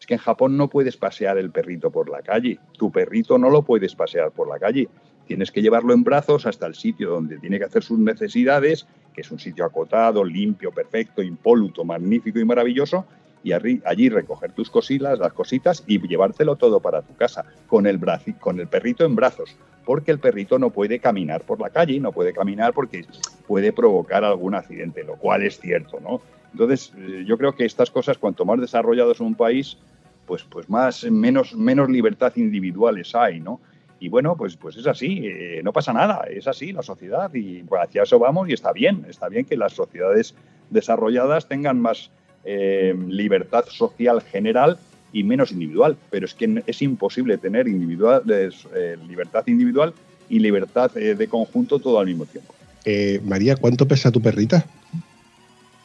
Es que en Japón no puedes pasear el perrito por la calle. Tu perrito no lo puedes pasear por la calle. Tienes que llevarlo en brazos hasta el sitio donde tiene que hacer sus necesidades, que es un sitio acotado, limpio, perfecto, impoluto, magnífico y maravilloso, y allí recoger tus cositas, las cositas y llevártelo todo para tu casa, con el, con el perrito en brazos, porque el perrito no puede caminar por la calle, no puede caminar porque puede provocar algún accidente, lo cual es cierto, ¿no? Entonces, eh, yo creo que estas cosas, cuanto más desarrollado es un país, pues, pues más, menos, menos libertad individuales hay, ¿no? Y bueno, pues, pues es así, eh, no pasa nada, es así la sociedad y pues, hacia eso vamos y está bien, está bien que las sociedades desarrolladas tengan más eh, libertad social general y menos individual, pero es que es imposible tener individual, eh, libertad individual y libertad eh, de conjunto todo al mismo tiempo. Eh, María, ¿cuánto pesa tu perrita?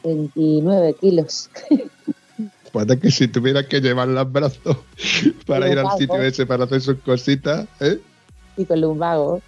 29 kilos. Que si tuviera que llevarla en brazos para ir al sitio ese para hacer sus cositas, ¿eh? Y con lumbago.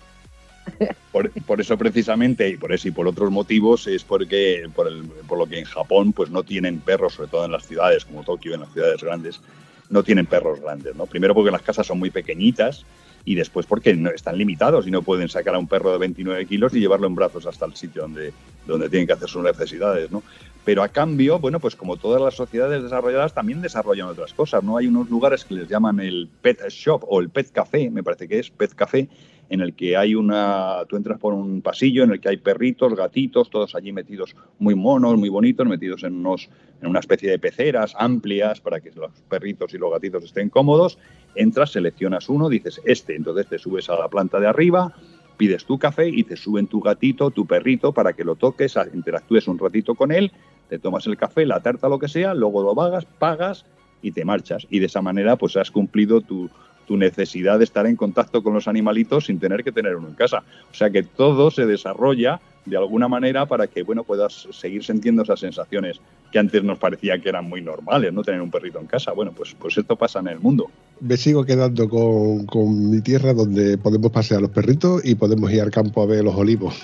Por, por eso precisamente y por eso y por otros motivos es porque por, el- por lo que en Japón pues no tienen perros, sobre todo en las ciudades como Tokio, en las ciudades grandes, no tienen perros grandes, ¿no? Primero porque las casas son muy pequeñitas y después porque no, están limitados y no pueden sacar a un perro de 29 kilos y llevarlo en brazos hasta el sitio donde, donde tienen que hacer sus necesidades, ¿no? Pero a cambio, bueno, pues como todas las sociedades desarrolladas también desarrollan otras cosas, ¿no? Hay unos lugares que les llaman el pet shop o el pet café, me parece que es pet café, en el que hay una, tú entras por un pasillo en el que hay perritos, gatitos, todos allí metidos muy monos, muy bonitos, metidos en, unos, en una especie de peceras amplias para que los perritos y los gatitos estén cómodos. Entras, seleccionas uno, dices este, entonces te subes a la planta de arriba, pides tu café y te suben tu gatito, tu perrito, para que lo toques, interactúes un ratito con él, te tomas el café, la tarta, lo que sea, luego lo vagas, pagas y te marchas. Y de esa manera pues has cumplido tu, tu necesidad de estar en contacto con los animalitos sin tener que tener uno en casa. O sea que todo se desarrolla de alguna manera para que bueno puedas seguir sintiendo esas sensaciones que antes nos parecía que eran muy normales, no tener un perrito en casa. Bueno, pues, pues esto pasa en el mundo. Me sigo quedando con, con mi tierra donde podemos pasear los perritos y podemos ir al campo a ver los olivos.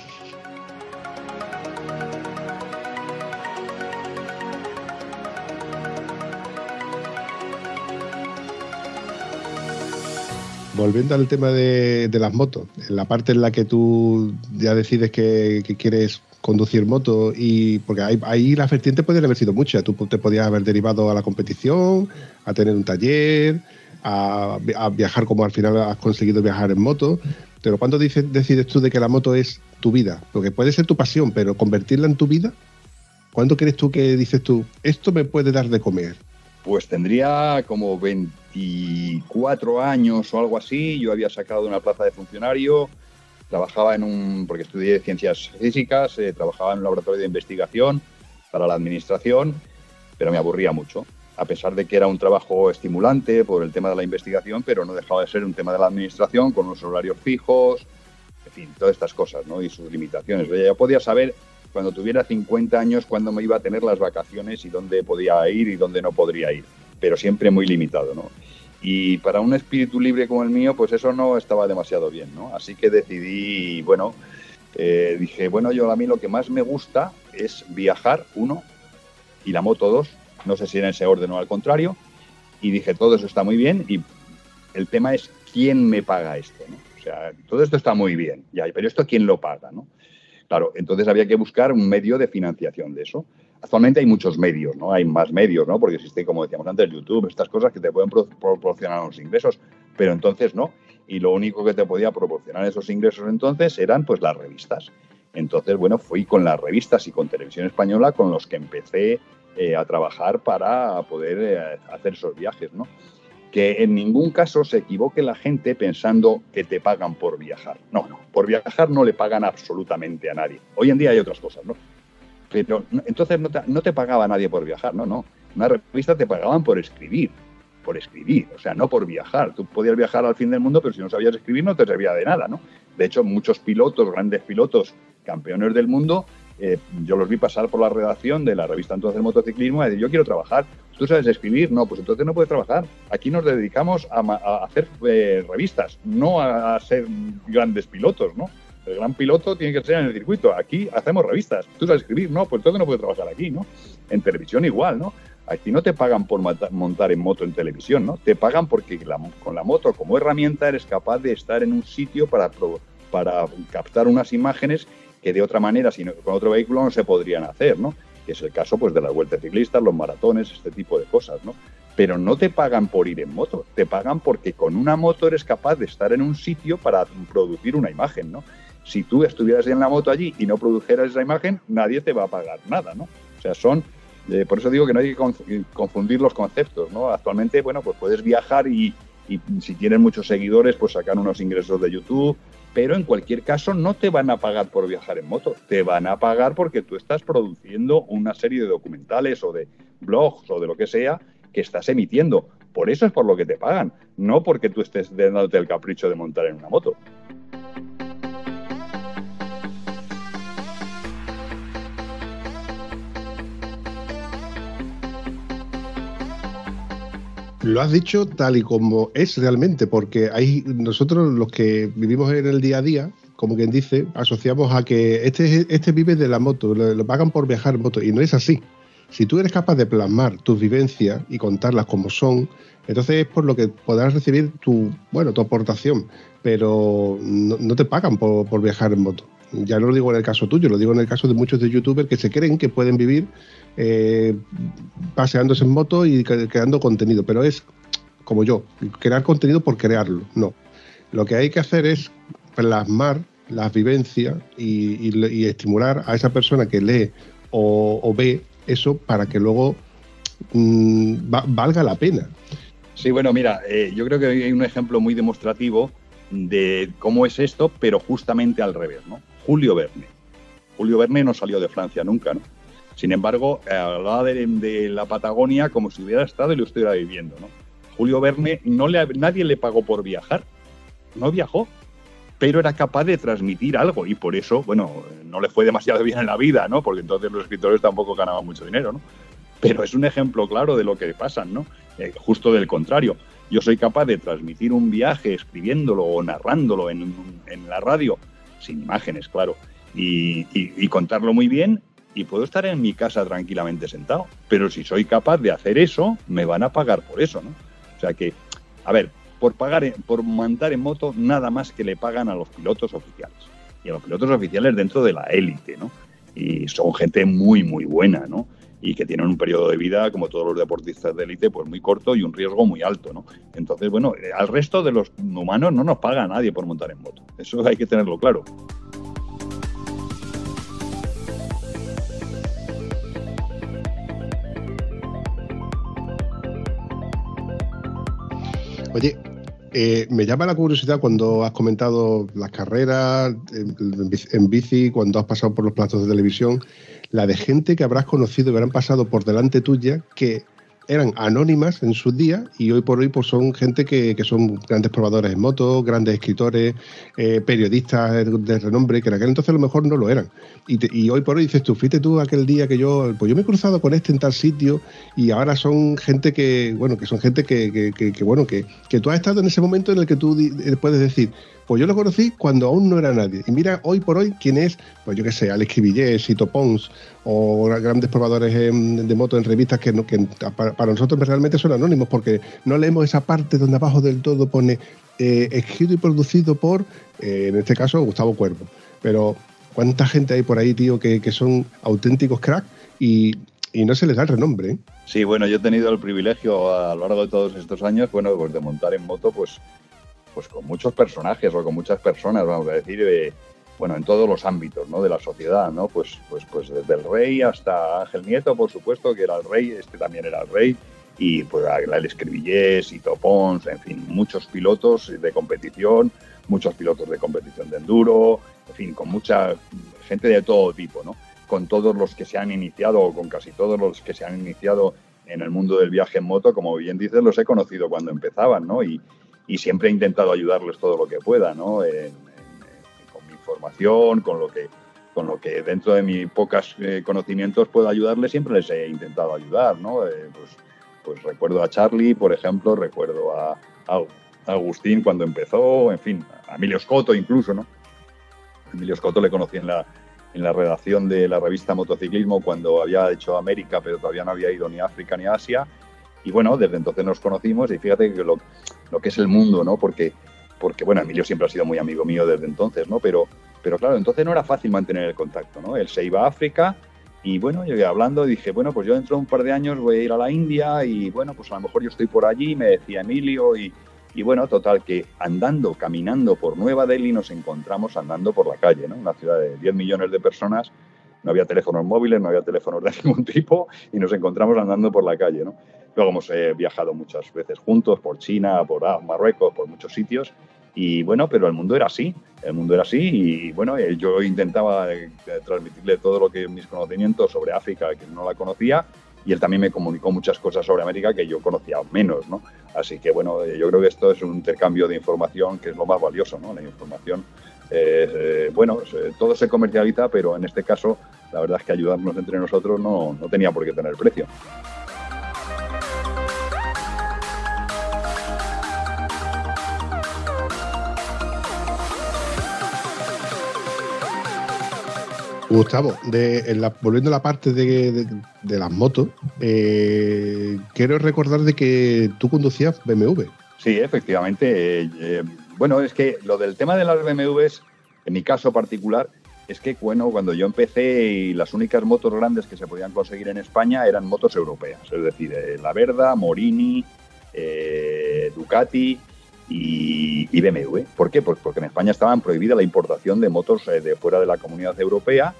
Volviendo al tema de, de las motos, en la parte en la que tú ya decides que quieres conducir moto y porque ahí, ahí las vertientes podrían haber sido muchas. Tú te podías haber derivado a la competición, a tener un taller, a, vi- a viajar como al final has conseguido viajar en moto. Pero ¿cuándo decides tú de que la moto es tu vida? Porque puede ser tu pasión, pero convertirla en tu vida. ¿Cuándo crees tú que dices tú, esto me puede dar de comer? Pues tendría como 24 años o algo así. Yo había sacado una plaza de funcionario, trabajaba en un, porque estudié ciencias físicas, eh, trabajaba en un laboratorio de investigación para la administración, pero me aburría mucho. A pesar de que era un trabajo estimulante por el tema de la investigación, pero no dejaba de ser un tema de la administración con unos horarios fijos, en fin, todas estas cosas, ¿no? Y sus limitaciones. Yo podía saber cuando tuviera 50 años cuándo me iba a tener las vacaciones y dónde podía ir y dónde no podría ir, pero siempre muy limitado, ¿no? Y para un espíritu libre como el mío, pues eso no estaba demasiado bien, ¿no? Así que decidí, bueno, eh, dije, bueno, yo a mí lo que más me gusta es viajar, uno, y la moto dos, no sé si en ese orden o al contrario, y dije, todo eso está muy bien, y el tema es quién me paga esto, ¿no? O sea, todo esto está muy bien, ya, pero esto quién lo paga, ¿no? Claro, entonces había que buscar un medio de financiación de eso. Actualmente hay muchos medios, ¿no? Hay más medios, ¿no? Porque existe, como decíamos antes, YouTube, estas cosas que te pueden pro- proporcionar unos ingresos, pero entonces no. Y lo único que te podía proporcionar esos ingresos entonces eran pues las revistas. Entonces, bueno, fui con las revistas y con Televisión Española con los que empecé eh, a trabajar para poder eh, hacer esos viajes, ¿no? que en ningún caso se equivoque la gente pensando que te pagan por viajar. No, no, por viajar no le pagan absolutamente a nadie. Hoy en día hay otras cosas, ¿no? Entonces no te, pagaba nadie por viajar, no, no. Una revista te pagaban por escribir, por escribir, o sea, no por viajar. Tú podías viajar al fin del mundo, pero si no sabías escribir no te servía de nada, ¿no? De hecho, muchos pilotos, grandes pilotos, campeones del mundo, eh, yo los vi pasar por la redacción de la revista Entonces Motociclismo y decir, yo quiero trabajar. ¿Tú sabes escribir? No, pues entonces no puedes trabajar. Aquí nos dedicamos a, hacer eh, revistas, no a ser grandes pilotos, ¿no? El gran piloto tiene que ser en el circuito. Aquí hacemos revistas. ¿Tú sabes escribir? No, pues entonces no puedes trabajar aquí, ¿no? En televisión igual, ¿no? Aquí no te pagan por montar en moto en televisión, ¿no? Te pagan porque con la moto como herramienta eres capaz de estar en un sitio para, para captar unas imágenes que de otra manera, si no- con otro vehículo no se podrían hacer, ¿no? Que es el caso pues de las vueltas ciclistas, los maratones, este tipo de cosas, ¿no? Pero no te pagan por ir en moto, te pagan porque con una moto eres capaz de estar en un sitio para producir una imagen, ¿no? Si tú estuvieras en la moto allí y no produjeras esa imagen, nadie te va a pagar nada, ¿no? O sea, son eh, por eso digo que no hay que con- confundir los conceptos, ¿no? Actualmente, bueno, pues puedes viajar y, y si tienes muchos seguidores, pues sacar unos ingresos de YouTube, pero en cualquier caso no te van a pagar por viajar en moto, te van a pagar porque tú estás produciendo una serie de documentales o de blogs o de lo que sea que estás emitiendo. Por eso es por lo que te pagan, no porque tú estés dándote el capricho de montar en una moto. Lo has dicho tal y como es realmente, porque hay nosotros los que vivimos en el día a día, como quien dice, asociamos a que este, este vive de la moto, lo, pagan por viajar en moto, y no es así. Si tú eres capaz de plasmar tus vivencias y contarlas como son, entonces es por lo que podrás recibir tu, bueno, tu aportación, pero no, no te pagan por, por viajar en moto. Ya no lo digo en el caso tuyo, lo digo en el caso de muchos de youtubers que se creen que pueden vivir eh, paseándose en moto y cre- creando contenido, pero es como yo, crear contenido por crearlo, no. Lo que hay que hacer es plasmar las vivencias y, estimular a esa persona que lee o, ve eso para que luego mm, va- valga la pena. Sí, bueno, mira, eh, yo creo que hay un ejemplo muy demostrativo de cómo es esto, pero justamente al revés, ¿no? Julio Verne. Julio Verne no salió de Francia nunca, ¿no? Sin embargo, eh, hablaba de, de la Patagonia como si hubiera estado y lo estuviera viviendo, ¿no? Julio Verne, no le, nadie le pagó por viajar, no viajó, pero era capaz de transmitir algo y por eso, bueno, no le fue demasiado bien en la vida, ¿no? Porque entonces los escritores tampoco ganaban mucho dinero, ¿no? Pero es un ejemplo claro de lo que pasan, ¿no? Eh, justo del contrario. Yo soy capaz de transmitir un viaje escribiéndolo o narrándolo en, en la radio, sin imágenes, claro, y, contarlo muy bien y puedo estar en mi casa tranquilamente sentado. Pero si soy capaz de hacer eso, me van a pagar por eso, ¿no? O sea que, a ver, por pagar, por montar en moto, nada más que le pagan a los pilotos oficiales. Y a los pilotos oficiales dentro de la élite, ¿no? Y son gente muy, muy buena, ¿no? Y que tienen un periodo de vida, como todos los deportistas de élite, pues muy corto y un riesgo muy alto, ¿no? Entonces, bueno, eh, al resto de los humanos no nos paga nadie por montar en moto. Eso hay que tenerlo claro. Oye, eh, me llama la curiosidad cuando has comentado las carreras en, bici, cuando has pasado por los platos de televisión, la de gente que habrás conocido y habrán pasado por delante tuya que eran anónimas en sus días y hoy por hoy pues son gente que, que son grandes probadores en moto, grandes escritores, eh, periodistas de, renombre, que en aquel entonces a lo mejor no lo eran. Y, te- y hoy por hoy dices tú, fuiste tú aquel día que yo, pues yo me he cruzado con este en tal sitio y ahora son gente que, bueno, que son gente que, que, que- bueno, que, que tú has estado en ese momento en el que tú eh, puedes decir, pues yo lo conocí cuando aún no era nadie. Y mira hoy por hoy quién es, pues yo qué sé, Alex Quivillé, Sito Pons o grandes probadores de moto en revistas que, para, nosotros realmente son anónimos porque no leemos esa parte donde abajo del todo pone eh, escrito y producido por, eh, en este caso, Gustavo Cuervo. Pero cuánta gente hay por ahí, tío, que, que son auténticos cracks y, y no se les da el renombre. ¿eh? Sí, bueno, yo he tenido el privilegio a lo largo de todos estos años, bueno, pues de montar en moto, pues, pues con muchos personajes o con muchas personas, vamos a decir, bueno, en todos los ámbitos, ¿no? De la sociedad, ¿no? Pues, pues, pues desde el rey hasta Ángel Nieto, por supuesto, que era el rey, este también era el rey, y pues el Escribillés y Topons, en fin, muchos pilotos de competición, muchos pilotos de competición de enduro, en fin, con mucha gente de todo tipo, ¿no? Con todos los que se han iniciado, o con casi todos los que se han iniciado en el mundo del viaje en moto, como bien dices, los he conocido cuando empezaban, ¿no? Y, y siempre he intentado ayudarles todo lo que pueda, ¿no? En- en- con mi información, con lo que con lo que dentro de mis pocos eh, conocimientos puedo ayudarles, siempre les he intentado ayudar, ¿no? Eh, pues, pues recuerdo a Charlie, por ejemplo, recuerdo a, a Agustín cuando empezó, en fin, a Emilio Scotto incluso, ¿no? Emilio Scotto le conocí en la, en la redacción de la revista Motociclismo cuando había hecho América, pero todavía no había ido ni a África ni a Asia. Y bueno, desde entonces nos conocimos y fíjate que lo, que es el mundo, ¿no? Porque, porque, bueno, Emilio siempre ha sido muy amigo mío desde entonces, ¿no? Pero, pero claro, entonces no era fácil mantener el contacto, ¿no? Él se iba a África y bueno, yo hablando dije, bueno, pues yo dentro de un par de años voy a ir a la India y bueno, pues a lo mejor yo estoy por allí, me decía Emilio y, y bueno, total, que andando, caminando por Nueva Delhi nos encontramos andando por la calle, ¿no? Una ciudad de 10 millones de personas, no había teléfonos móviles, no había teléfonos de ningún tipo y nos encontramos andando por la calle, ¿no? Luego hemos eh, viajado muchas veces juntos por China, por ah, Marruecos, por muchos sitios y bueno, pero el mundo era así, el mundo era así y bueno, eh, yo intentaba eh, transmitirle todo lo que mis conocimientos sobre África, que no la conocía, y él también me comunicó muchas cosas sobre América que yo conocía menos, ¿no? Así que bueno, yo creo que esto es un intercambio de información que es lo más valioso, ¿no? La información, eh, eh, bueno, eh, todo se comercializa, pero en este caso la verdad es que ayudarnos entre nosotros no, no tenía por qué tener precio. Gustavo, de, en la- volviendo a la parte de, de- de las motos, eh, quiero recordar de que tú conducías BMW. Sí, efectivamente. eh, bueno, es que lo del tema de las BMWs, en mi caso particular, es que bueno, cuando yo empecé y las únicas motos grandes que se podían conseguir en España eran motos europeas, es decir, eh, La Verda, Morini, eh, Ducati y, y BMW. ¿Por qué? Pues porque en España estaban prohibida la importación de motos eh, de fuera de la comunidad europea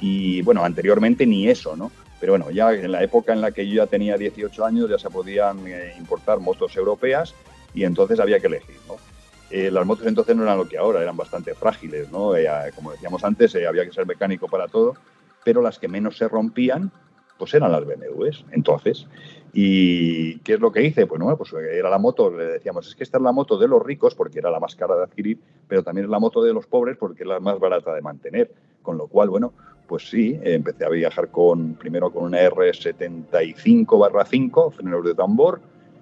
y bueno, anteriormente ni eso, ¿no? Pero bueno, ya en la época en la que yo ya tenía 18 años ya se podían eh, importar motos europeas y entonces había que elegir, ¿no? Eh, las motos entonces no eran lo que ahora, eran bastante frágiles, ¿no? Eh, como decíamos antes, eh, había que ser mecánico para todo, pero las que menos se rompían, pues eran las BMWs, entonces. ¿Y qué es lo que hice? Pues no, pues era la moto, le decíamos, es que esta es la moto de los ricos porque era la más cara de adquirir, pero también es la moto de los pobres porque es la más barata de mantener. Con lo cual, bueno, pues sí, empecé a viajar con primero con una R75-5, frenos de tambor,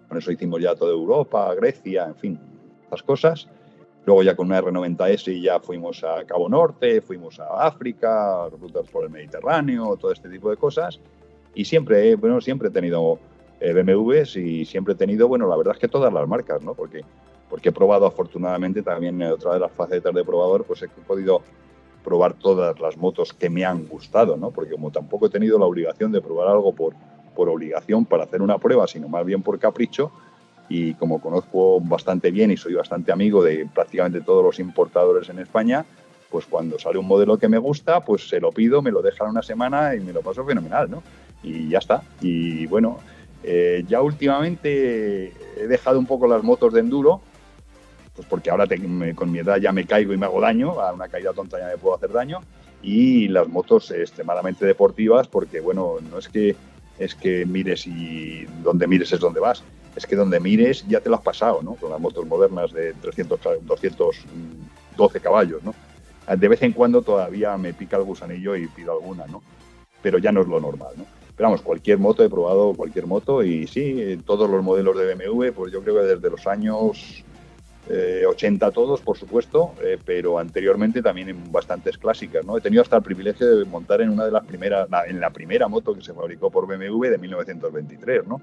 con eso hicimos ya toda Europa, Grecia, en fin, estas cosas. Luego ya con una R90S ya fuimos a Cabo Norte, fuimos a África, rutas por el Mediterráneo, todo este tipo de cosas. Y siempre, eh, bueno, siempre he tenido eh, BMWs y siempre he tenido, bueno, la verdad es que todas las marcas, ¿no? Porque, porque he probado afortunadamente también eh, otra de las facetas de probador, pues he podido probar todas las motos que me han gustado, ¿no? Porque como tampoco he tenido la obligación de probar algo por, por obligación para hacer una prueba, sino más bien por capricho, y como conozco bastante bien y soy bastante amigo de prácticamente todos los importadores en España, pues cuando sale un modelo que me gusta, pues se lo pido, me lo dejan una semana y me lo paso fenomenal, ¿no? Y ya está. Y bueno, eh, ya últimamente he dejado un poco las motos de enduro, pues porque ahora con mi edad ya me caigo y me hago daño, a una caída tonta ya me puedo hacer daño, y las motos extremadamente deportivas, porque bueno, no es que es que mires y donde mires es donde vas, es que donde mires ya te lo has pasado, ¿no? Con las motos modernas de 300, ca- 212 caballos, ¿no? De vez en cuando todavía me pica el gusanillo y pido alguna, ¿no? Pero ya no es lo normal, ¿no? Pero vamos, cualquier moto, he probado cualquier moto y sí, todos los modelos de BMW, pues yo creo que desde los años eh, 80 todos, por supuesto, eh, pero anteriormente también en bastantes clásicas, ¿no? He tenido hasta el privilegio de montar en una de las primeras, en la primera moto que se fabricó por BMW de 1923, ¿no?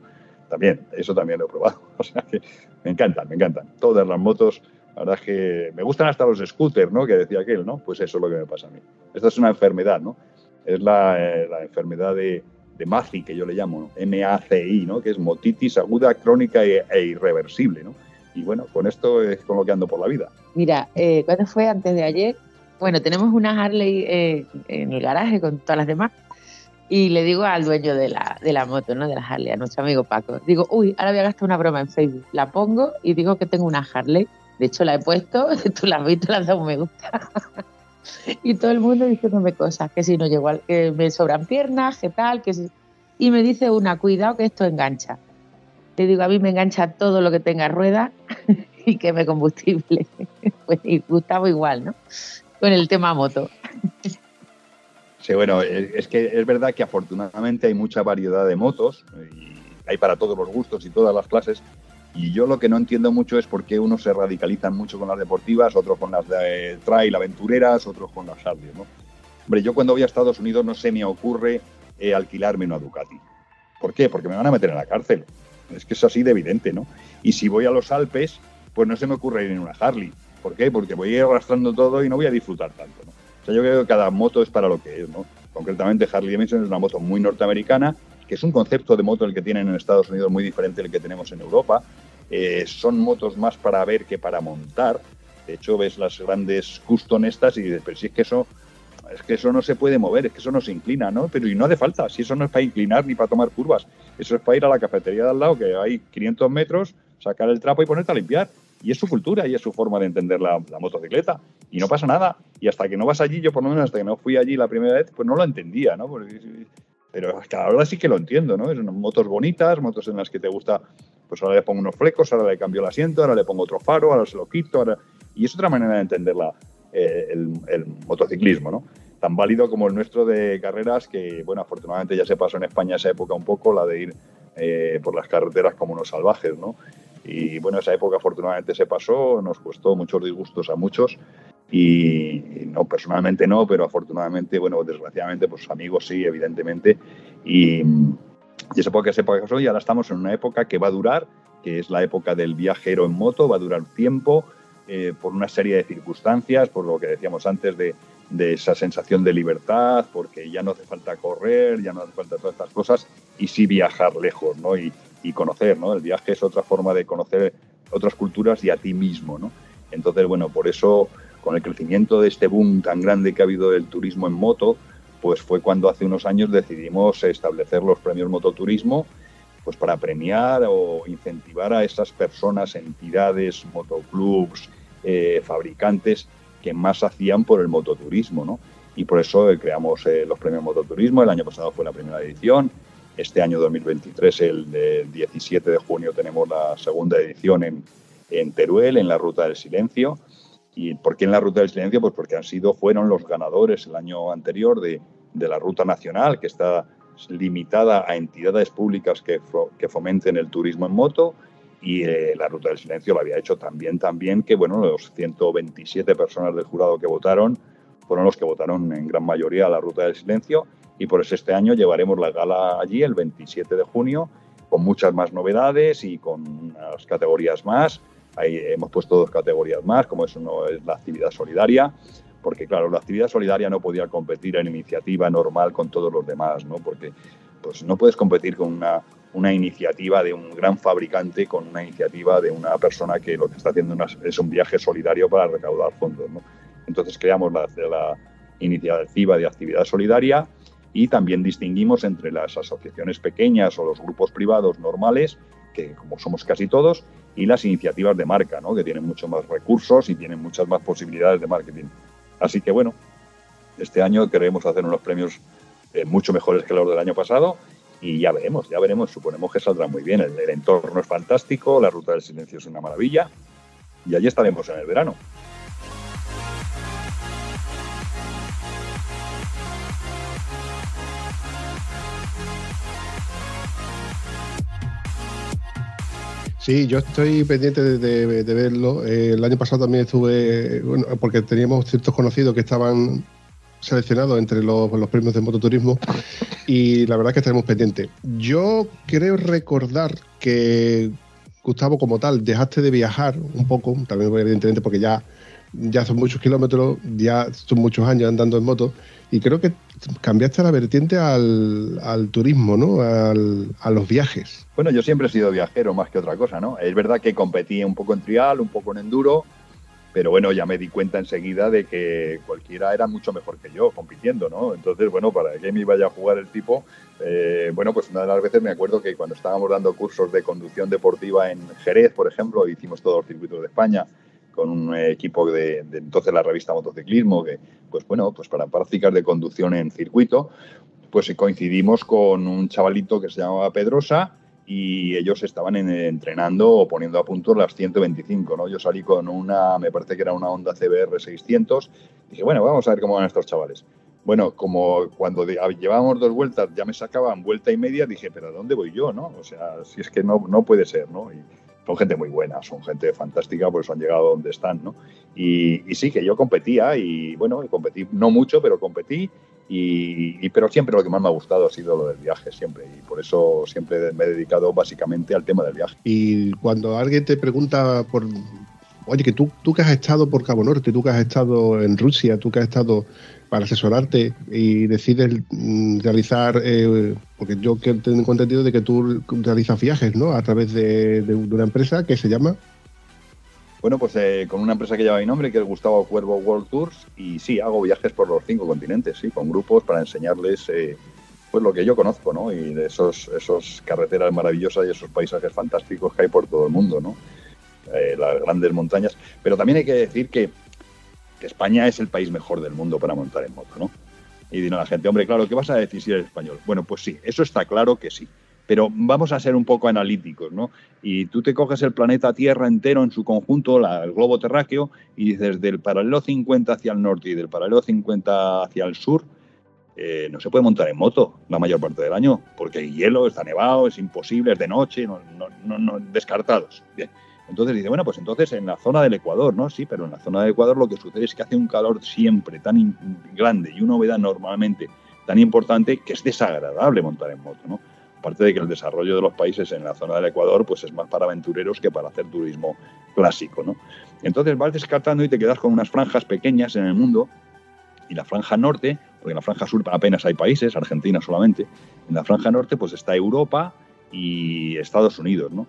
También, eso también lo he probado. O sea que me encantan, me encantan. Todas las motos, la verdad es que me gustan hasta los scooters, ¿no? Que decía aquel, ¿no? Pues eso es lo que me pasa a mí. Esta es una enfermedad, ¿no? Es la, eh, la enfermedad de, de MACI, que yo le llamo, ¿no? M-A-C-I, ¿no? Que es motitis aguda, crónica e, e irreversible, ¿no? Y bueno, con esto es con lo que ando por la vida. Mira, eh, ¿cuándo fue? Antes de ayer. Bueno, tenemos una Harley eh, en el garaje con todas las demás. Y le digo al dueño de la, de la moto, ¿no? De la Harley, a nuestro amigo Paco. Digo, uy, ahora voy a gastar una broma en Facebook. La pongo y digo que tengo una Harley. De hecho, la he puesto, tú la has visto, le has dado un me gusta. y todo el mundo diciéndome cosas, que si no llego al, que me sobran piernas, que tal, que si... Y me dice una, cuidado que esto engancha. Le digo, a mí me engancha todo lo que tenga rueda y queme combustible. pues y Gustavo igual, ¿no? Con el tema moto. Sí, bueno, es es que es verdad que afortunadamente hay mucha variedad de motos y hay para todos los gustos y todas las clases. Y yo lo que no entiendo mucho es por qué unos se radicalizan mucho con las deportivas, otros con las de trail aventureras, otros con las Harley, ¿no? Hombre, yo cuando voy a Estados Unidos no se me ocurre eh, alquilarme una Ducati. ¿Por qué? Porque me van a meter en la cárcel. Es que es así de evidente, ¿no? Y si voy a los Alpes, pues no se me ocurre ir en una Harley. ¿Por qué? Porque voy a ir arrastrando todo y no voy a disfrutar tanto, ¿no? O sea, yo creo que cada moto es para lo que es, ¿no? Concretamente, Harley Davidson es una moto muy norteamericana, que es un concepto de moto el que tienen en Estados Unidos muy diferente del que tenemos en Europa. Eh, son motos más para ver que para montar. De hecho, ves las grandes custom estas y dices, pero si es que eso es que eso no se puede mover, es que eso no se inclina, ¿no? Pero y no hace falta, si eso no es para inclinar ni para tomar curvas, eso es para ir a la cafetería de al lado, que hay 500 metros, sacar el trapo y ponerte a limpiar. Y es su cultura y es su forma de entender la, motocicleta. Y no pasa nada. Y hasta que no vas allí, yo por lo menos hasta que no fui allí la primera vez, pues no lo entendía, ¿no? Porque- pero hasta ahora sí que lo entiendo, ¿no? Son motos bonitas, motos en las que te gusta, pues ahora le pongo unos flecos, ahora le cambio el asiento, ahora le pongo otro faro, ahora se lo quito, ahora... Y es otra manera de entender eh, el, el motociclismo, ¿no? Tan válido como el nuestro de carreras que, bueno, afortunadamente ya se pasó en España esa época un poco, la de ir eh, por las carreteras como unos salvajes, ¿no? Y bueno, esa época afortunadamente se pasó, nos costó muchos disgustos a muchos y, no, personalmente no, pero afortunadamente, bueno, desgraciadamente, pues amigos sí, evidentemente. Y, y esa época se pasó y ahora estamos en una época que va a durar, que es la época del viajero en moto, va a durar tiempo eh, por una serie de circunstancias, por lo que decíamos antes de, de esa sensación de libertad, porque ya no hace falta correr, ya no hace falta todas estas cosas, y sí viajar lejos, ¿no? Y conocer, ¿no? El viaje es otra forma de conocer otras culturas y a ti mismo, ¿no? Entonces, bueno, por eso, con el crecimiento de este boom tan grande que ha habido del turismo en moto, pues fue cuando hace unos años decidimos establecer los premios mototurismo, pues para premiar o incentivar a esas personas, entidades, motoclubs, eh, fabricantes que más hacían por el mototurismo, ¿no? Y por eso eh, creamos eh, los premios mototurismo. El año pasado fue la primera edición. Este año 2023, el de 17 de junio, tenemos la segunda edición en, en Teruel, en la Ruta del Silencio. ¿Y por qué en la Ruta del Silencio? Pues porque han sido, fueron los ganadores el año anterior de, de la Ruta Nacional, que está limitada a entidades públicas que, que fomenten el turismo en moto y eh, la Ruta del Silencio lo había hecho también, también que bueno, los 127 personas del jurado que votaron fueron los que votaron en gran mayoría la Ruta del Silencio y por eso este año llevaremos la gala allí el 27 de junio con muchas más novedades y con unas categorías más. Ahí hemos puesto dos categorías más, como es uno es la actividad solidaria, porque claro, la actividad solidaria no podía competir en iniciativa normal con todos los demás, ¿no? Porque pues no puedes competir con una, una iniciativa de un gran fabricante con una iniciativa de una persona que lo que está haciendo es un viaje solidario para recaudar fondos, ¿no? Entonces creamos la, iniciativa de actividad solidaria y también distinguimos entre las asociaciones pequeñas o los grupos privados normales, que como somos casi todos, y las iniciativas de marca, ¿no? que tienen mucho más recursos y tienen muchas más posibilidades de marketing. Así que bueno, este año queremos hacer unos premios eh, mucho mejores que los del año pasado y ya veremos, ya veremos, suponemos que saldrá muy bien. El entorno es fantástico, la ruta del silencio es una maravilla y allí estaremos en el verano. Sí, yo estoy pendiente de, verlo. Eh, el año pasado también estuve, bueno, porque teníamos ciertos conocidos que estaban seleccionados entre los, los premios de mototurismo y la verdad es que estaremos pendientes. Yo creo recordar que, Gustavo, como tal, dejaste de viajar un poco, también evidentemente porque ya, ya son muchos kilómetros, ya son muchos años andando en moto y creo que cambiaste la vertiente al, turismo, ¿no? Al- a los viajes. Bueno, yo siempre he sido viajero más que otra cosa, ¿no? Es verdad que competí un poco en trial, un poco en enduro, pero bueno, ya me di cuenta enseguida de que cualquiera era mucho mejor que yo compitiendo, ¿no? Entonces, bueno, ¿para qué me iba ya a jugar el tipo? Eh, bueno, pues una de las veces me acuerdo que cuando estábamos dando cursos de conducción deportiva en Jerez, por ejemplo, hicimos todos los circuitos de España con un equipo de, entonces la revista Motociclismo, que, pues bueno, pues para prácticas de conducción en circuito, pues coincidimos con un chavalito que se llamaba Pedrosa y ellos estaban en- entrenando o poniendo a punto las 125, ¿no? Yo salí con una, me parece que era una Honda CBR 600, dije, bueno, vamos a ver cómo van estos chavales. Bueno, como cuando de- llevábamos dos vueltas ya me sacaban vuelta y media, dije, pero ¿a dónde voy yo, no? O sea, si es que no, no puede ser, ¿no? Y son gente muy buena, son gente fantástica, por eso han llegado donde están, ¿no? Y, y sí, que yo competía y, bueno, competí, no mucho, pero competí. Y, y- pero siempre lo que más me ha gustado ha sido lo del viaje, siempre. Y por eso siempre me he dedicado básicamente al tema del viaje. Y cuando alguien te pregunta por, oye, que tú, tú que has estado por Cabo Norte, tú que has estado en Rusia, tú que has estado para asesorarte y decides mm, realizar, eh, porque yo tengo entendido de que tú realizas viajes, ¿no? A través de, una empresa que se llama Bueno, pues eh, con una empresa que lleva mi nombre, que es Gustavo Cuervo World Tours, y sí, hago viajes por los cinco continentes, sí, con grupos para enseñarles eh, pues lo que yo conozco, ¿no? Y de esos, esos carreteras maravillosas y esos paisajes fantásticos que hay por todo el mundo, ¿no? Las grandes montañas. Pero también hay que decir que, que España es el país mejor del mundo para montar en moto, ¿no? Y dirá la gente, hombre, claro, ¿qué vas a decir si eres español? Bueno, pues sí, eso está claro que sí. Pero vamos a ser un poco analíticos, ¿no? Y tú te coges el planeta Tierra entero en su conjunto, el globo terráqueo, y dices del paralelo 50 hacia el norte y del paralelo 50 hacia el sur, eh, no se puede montar en moto la mayor parte del año, porque hay hielo, está nevado, es imposible, es de noche, no, no, no, no- descartados. Bien. Entonces dice, bueno, pues entonces en la zona del Ecuador, ¿no? Sí, pero en la zona del Ecuador lo que sucede es que hace un calor siempre tan grande y una humedad normalmente tan importante que es desagradable montar en moto, ¿no? Aparte de que el desarrollo de los países en la zona del Ecuador pues es más para aventureros que para hacer turismo clásico, ¿no? Entonces vas descartando y te quedas con unas franjas pequeñas en el mundo y la franja norte, porque en la franja sur apenas hay países, Argentina solamente, en la franja norte pues está Europa y Estados Unidos, ¿no?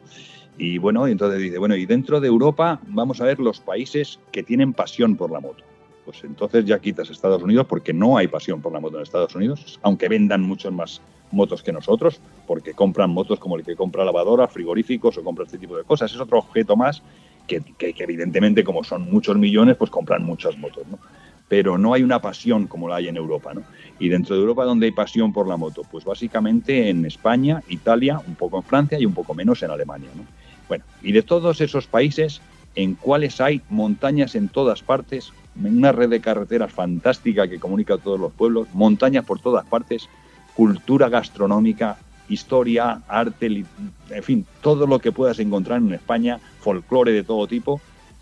Y bueno, entonces dice, bueno, y dentro de Europa vamos a ver los países que tienen pasión por la moto. Pues entonces ya quitas Estados Unidos porque no hay pasión por la moto en Estados Unidos, aunque vendan muchos más motos que nosotros, porque compran motos como el que compra lavadoras, frigoríficos o compra este tipo de cosas. Es otro objeto más que, que- que evidentemente como son muchos millones, pues compran muchas motos, ¿no? Pero no hay una pasión como la hay en Europa, ¿no? Y dentro de Europa, ¿dónde hay pasión por la moto? Pues básicamente en España, Italia, un poco en Francia y un poco menos en Alemania, ¿no? Bueno, y de todos esos países, en cuáles hay montañas en todas partes, una red de carreteras fantástica que comunica a todos los pueblos, montañas por todas partes, cultura gastronómica, historia, arte, en fin, todo lo que puedas encontrar en España, folclore de todo tipo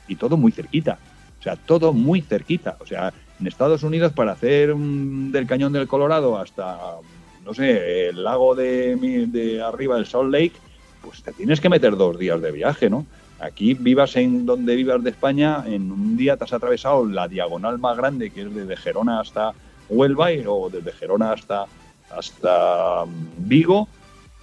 y todo muy cerquita. O sea, todo muy cerquita. O sea, en Estados Unidos para hacer del Cañón del Colorado hasta, no sé, el lago de, de arriba del Salt Lake, pues te tienes que meter dos días de viaje, ¿no? Aquí vivas en donde vivas de España, en un día te has atravesado la diagonal más grande, que es desde Gerona hasta Huelva, o desde Gerona hasta, hasta mm, Vigo,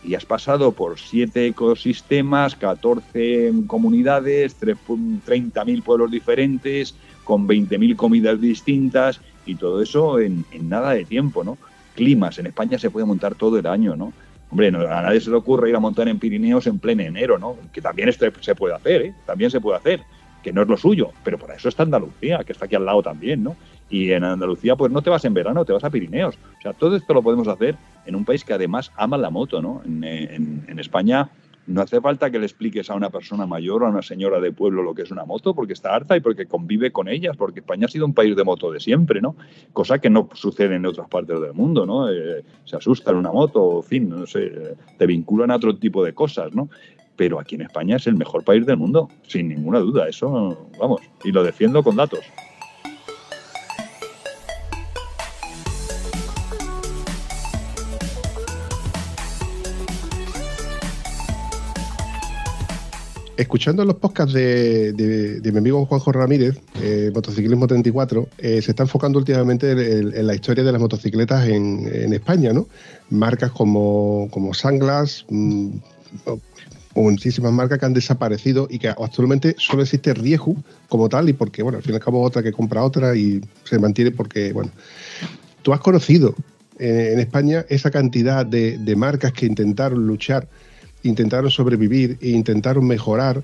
y has pasado por siete ecosistemas, 14 comunidades, tres pu- 30.000 pueblos diferentes, con 20.000 comidas distintas, y todo eso en nada de tiempo, ¿no? Climas, en España se puede montar todo el año, ¿no? Hombre, no- a nadie se le ocurre ir a montar en Pirineos en pleno enero, ¿no? Que también esto se puede hacer, ¿eh? También se puede hacer, que no es lo suyo, pero para eso está Andalucía, que está aquí al lado también, ¿no? Y en Andalucía, pues no te vas en verano, te vas a Pirineos. O sea, todo esto lo podemos hacer en un país que además ama la moto, ¿no? En, en- en España no hace falta que le expliques a una persona mayor o a una señora de pueblo lo que es una moto, porque está harta y porque convive con ellas, porque España ha sido un país de moto de siempre, ¿no? Cosa que no sucede en otras partes del mundo, ¿no? Eh, se asustan una moto, en fin, no sé, te vinculan a otro tipo de cosas, ¿no? Pero aquí en España es el mejor país del mundo, sin ninguna duda, eso, vamos, y lo defiendo con datos. Escuchando los podcasts de, mi amigo Juanjo Ramírez, eh, Motociclismo 34, eh, se está enfocando últimamente en, la historia de las motocicletas en, España, ¿no? Marcas como, como Sanglas, mm, o muchísimas marcas que han desaparecido y que actualmente solo existe Rieju como tal y porque, bueno, al fin y al cabo otra que compra otra y se mantiene porque, bueno, tú has conocido eh, en España esa cantidad de marcas que intentaron luchar, intentaron sobrevivir e intentaron mejorar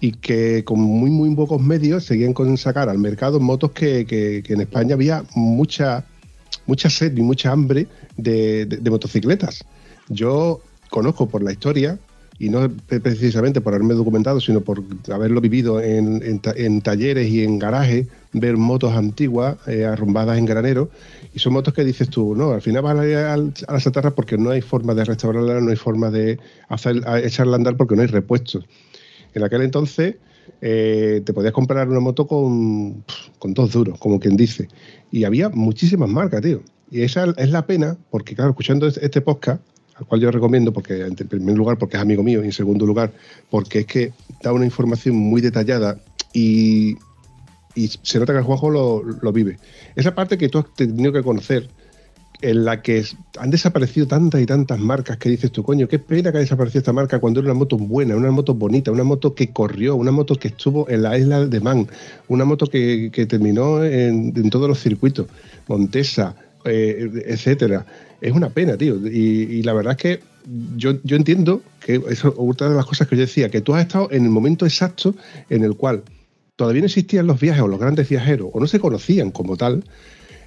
y que con muy, muy pocos medios seguían con sacar al mercado motos que, que- que en España había mucha, mucha sed y mucha hambre de, de- de motocicletas. Yo conozco por la historia y no pre- precisamente por haberme documentado, sino por haberlo vivido en, en ta- en talleres y en garajes, ver motos antiguas eh, arrumbadas en granero, y son motos que dices tú, no, al final vas a, la- a la porque no hay forma de restaurarla, no hay forma de hacer, echarla a andar porque no hay repuestos. En aquel entonces eh, te podías comprar una moto con, con dos duros, como quien dice. Y había muchísimas marcas, tío. Y esa es la pena, porque claro, escuchando este podcast, al cual yo recomiendo, porque en primer lugar porque es amigo mío y en segundo lugar porque es que da una información muy detallada y, se nota que el Juanjo lo, lo vive. Esa parte que tú has tenido que conocer, en la que han desaparecido tantas y tantas marcas que dices tú, coño, qué pena que haya desaparecido esta marca cuando era una moto buena, una moto bonita, una moto que corrió, una moto que estuvo en la isla de Man, una moto que, terminó en, en todos los circuitos, Montesa, eh, etcétera. Es una pena, tío. Y, la verdad es que yo, yo entiendo que eso es otra de las cosas que yo decía, que tú has estado en el momento exacto en el cual todavía no existían los viajes o los grandes viajeros, o no se conocían como tal,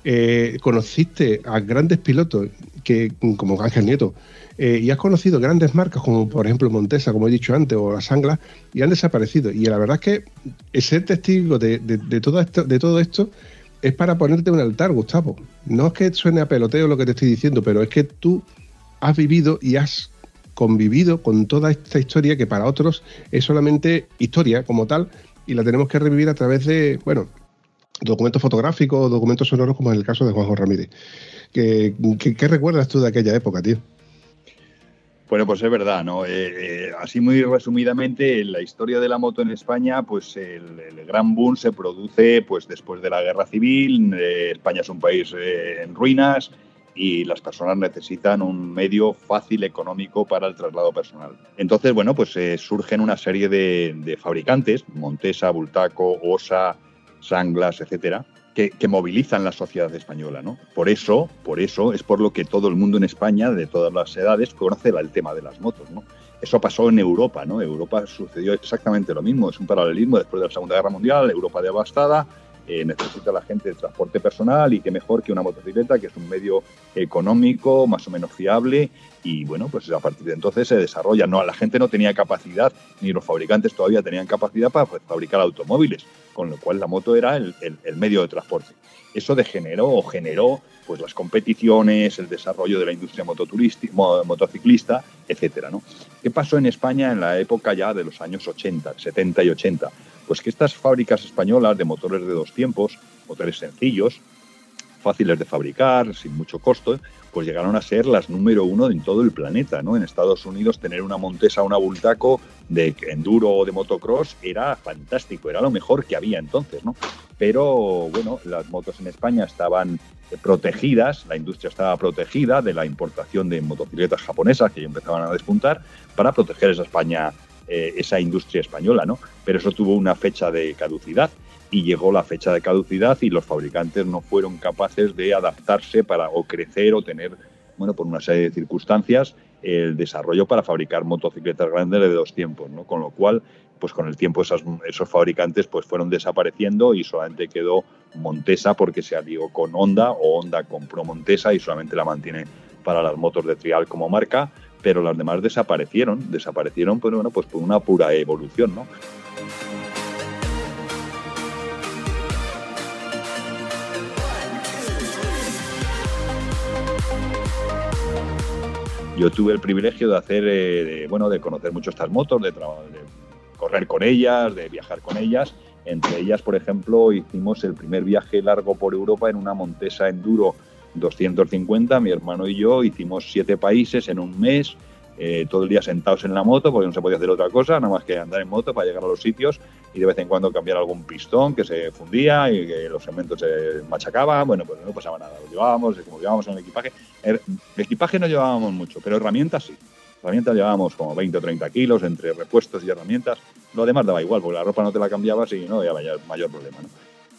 eh, conociste a grandes pilotos que como Ángel Nieto eh, y has conocido grandes marcas como por ejemplo Montesa, como he dicho antes, o las Anglas, y han desaparecido. Y la verdad es que ser testigo de- de todo esto, de todo esto es para ponerte un altar, Gustavo. No es que suene a peloteo lo que te estoy diciendo, pero es que tú has vivido y has convivido con toda esta historia que para otros es solamente historia como tal y la tenemos que revivir a través de, bueno, documentos fotográficos documentos sonoros como en el caso de Juanjo Ramírez. ¿Qué, qué, qué recuerdas tú de aquella época, tío? Bueno, pues es verdad, ¿no? Eh, eh, así muy resumidamente, en la historia de la moto en España, pues el, gran boom se produce pues después de la guerra civil. eh, España es un país en ruinas y las personas necesitan un medio fácil económico para el traslado personal. Entonces, bueno, pues surgen una serie de fabricantes, Montesa, Bultaco, Osa, Sanglas, etcétera, que, movilizan la sociedad española, ¿no? Por eso, por eso es por lo que todo el mundo en España, de todas las edades, conoce el tema de las motos, ¿no? Eso pasó en Europa, ¿no? Europa sucedió exactamente lo mismo, es un paralelismo después de la Segunda Guerra Mundial, Europa devastada, eh, necesita la gente de transporte personal y qué mejor que una motocicleta, que es un medio económico, más o menos fiable, y bueno, pues a partir de entonces se desarrolla. No, la gente no tenía capacidad, ni los fabricantes todavía tenían capacidad para fabricar automóviles, con lo cual la moto era el, el- medio de transporte. Eso degeneró o generó pues las competiciones, el desarrollo de la industria motociclista, etcétera, ¿no? ¿Qué pasó en España en la época ya de los años 80, 70 y 80? Pues que estas fábricas españolas de motores de dos tiempos, motores sencillos, fáciles de fabricar, sin mucho costo, pues llegaron a ser las número uno en todo el planeta, ¿no? En Estados Unidos tener una Montesa, una Bultaco de enduro o de motocross era fantástico, era lo mejor que había entonces, ¿no? Pero bueno, las motos en España estaban eh, protegidas, la industria estaba protegida de la importación de motocicletas japonesas que ya empezaban a despuntar para proteger esa España, eh, esa industria española, ¿no? Pero eso tuvo una fecha de caducidad y llegó la fecha de caducidad y los fabricantes no fueron capaces de adaptarse para o crecer o tener, bueno, por una serie de circunstancias, el desarrollo para fabricar motocicletas grandes de dos tiempos, ¿no? Con lo cual, pues con el tiempo esas- esos fabricantes pues fueron desapareciendo y solamente quedó Montesa porque se alió con Honda o Honda compró Montesa y solamente la mantiene para las motos de trial como marca, pero las demás desaparecieron, desaparecieron pues, bueno, pues por una pura evolución, ¿no? Yo tuve el privilegio de hacer, eh, de, bueno, de conocer mucho estas motos, de, de correr con ellas, de viajar con ellas. Entre ellas, por ejemplo, hicimos el primer viaje largo por Europa en una Montesa Enduro 250. Mi hermano y yo hicimos siete países en un mes, eh, todo el día sentados en la moto, porque no se podía hacer otra cosa, nada más que andar en moto para llegar a los sitios y de vez en cuando cambiar algún pistón que se fundía y que los segmentos se machacaban. Bueno, pues no pasaba nada, lo llevábamos, como llevábamos en el equipaje. El equipaje no llevábamos mucho, pero herramientas sí. Herramientas llevábamos como 20 o 30 kilos entre repuestos y herramientas. Lo demás daba igual, porque la ropa no te la cambiabas y no había mayor, problema. ¿no?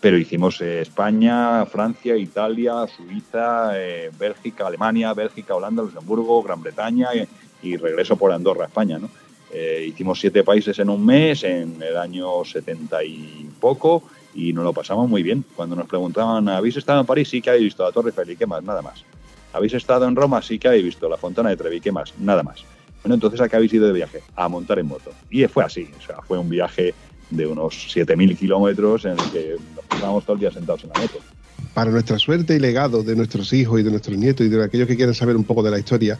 Pero hicimos eh, España, Francia, Italia, Suiza, eh, Bélgica, Alemania, Bélgica, Holanda, Luxemburgo, Gran Bretaña eh, y regreso por Andorra, España. ¿no? Eh, hicimos siete países en un mes, en el año 70 y poco, y nos lo pasamos muy bien. Cuando nos preguntaban, ¿habéis estado en París? Sí que habéis visto la Torre Eiffel y qué más, nada más. ¿Habéis estado en Roma? Sí que habéis visto la Fontana de Trevi, ¿qué más? Nada más. Bueno, entonces ¿a qué habéis ido de viaje? A montar en moto. Y fue así, o sea, fue un viaje de unos 7.000 kilómetros en el que nos pasábamos todo el día sentados en la moto. Para nuestra suerte y legado de nuestros hijos y de nuestros nietos y de aquellos que quieran saber un poco de la historia,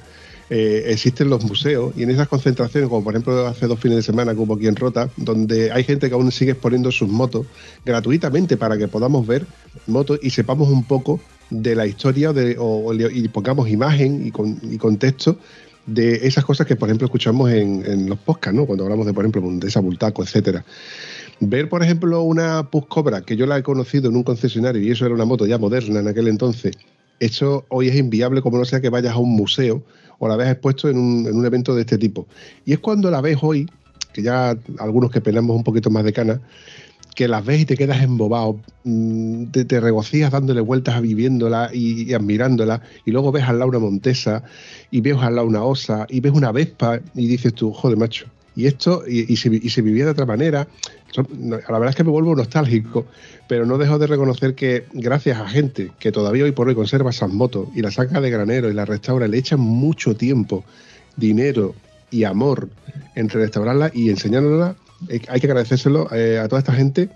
eh, existen los museos y en esas concentraciones, como por ejemplo hace dos fines de semana que hubo aquí en Rota, donde hay gente que aún sigue exponiendo sus motos gratuitamente para que podamos ver motos y sepamos un poco de la historia de, o, y pongamos imagen y, con, y contexto de esas cosas que, por ejemplo, escuchamos en, los podcasts, ¿no? Cuando hablamos de, por ejemplo, de esa bultaco, etcétera. Ver, por ejemplo, una Pus Cobra, que yo la he conocido en un concesionario y eso era una moto ya moderna en aquel entonces, eso hoy es inviable como no sea que vayas a un museo o la veas expuesto en un, en un evento de este tipo. Y es cuando la ves hoy, que ya algunos que pelamos un poquito más de cana, que las ves y te quedas embobado, mm, te, te regocijas dándole vueltas a viviéndola y, y admirándola, y luego ves al lado una montesa, y ves al lado una osa, y ves una vespa, y dices tú, joder, macho. Y esto, y, y, se, vivía de otra manera. No, La verdad es que me vuelvo nostálgico, pero no dejo de reconocer que gracias a gente que todavía hoy por hoy conserva esas motos y las saca de granero y las restaura, le echan mucho tiempo, dinero y amor entre restaurarlas y enseñándolas, eh, hay que agradecérselo eh, a toda esta gente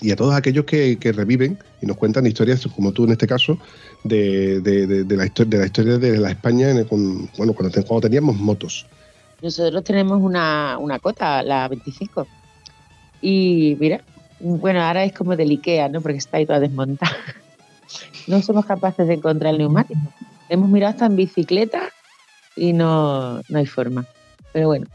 y a todos aquellos que, que reviven y nos cuentan historias, como tú en este caso, de, la, histo- de la historia de la España en el- con- bueno, cuando, cuando teníamos motos. Nosotros tenemos una, una cota, la 25. Y mira, bueno, ahora es como del Ikea, ¿no? Porque está ahí toda desmontada. No somos capaces de encontrar el neumático. Hemos mirado hasta en bicicleta y no, no hay forma. Pero bueno,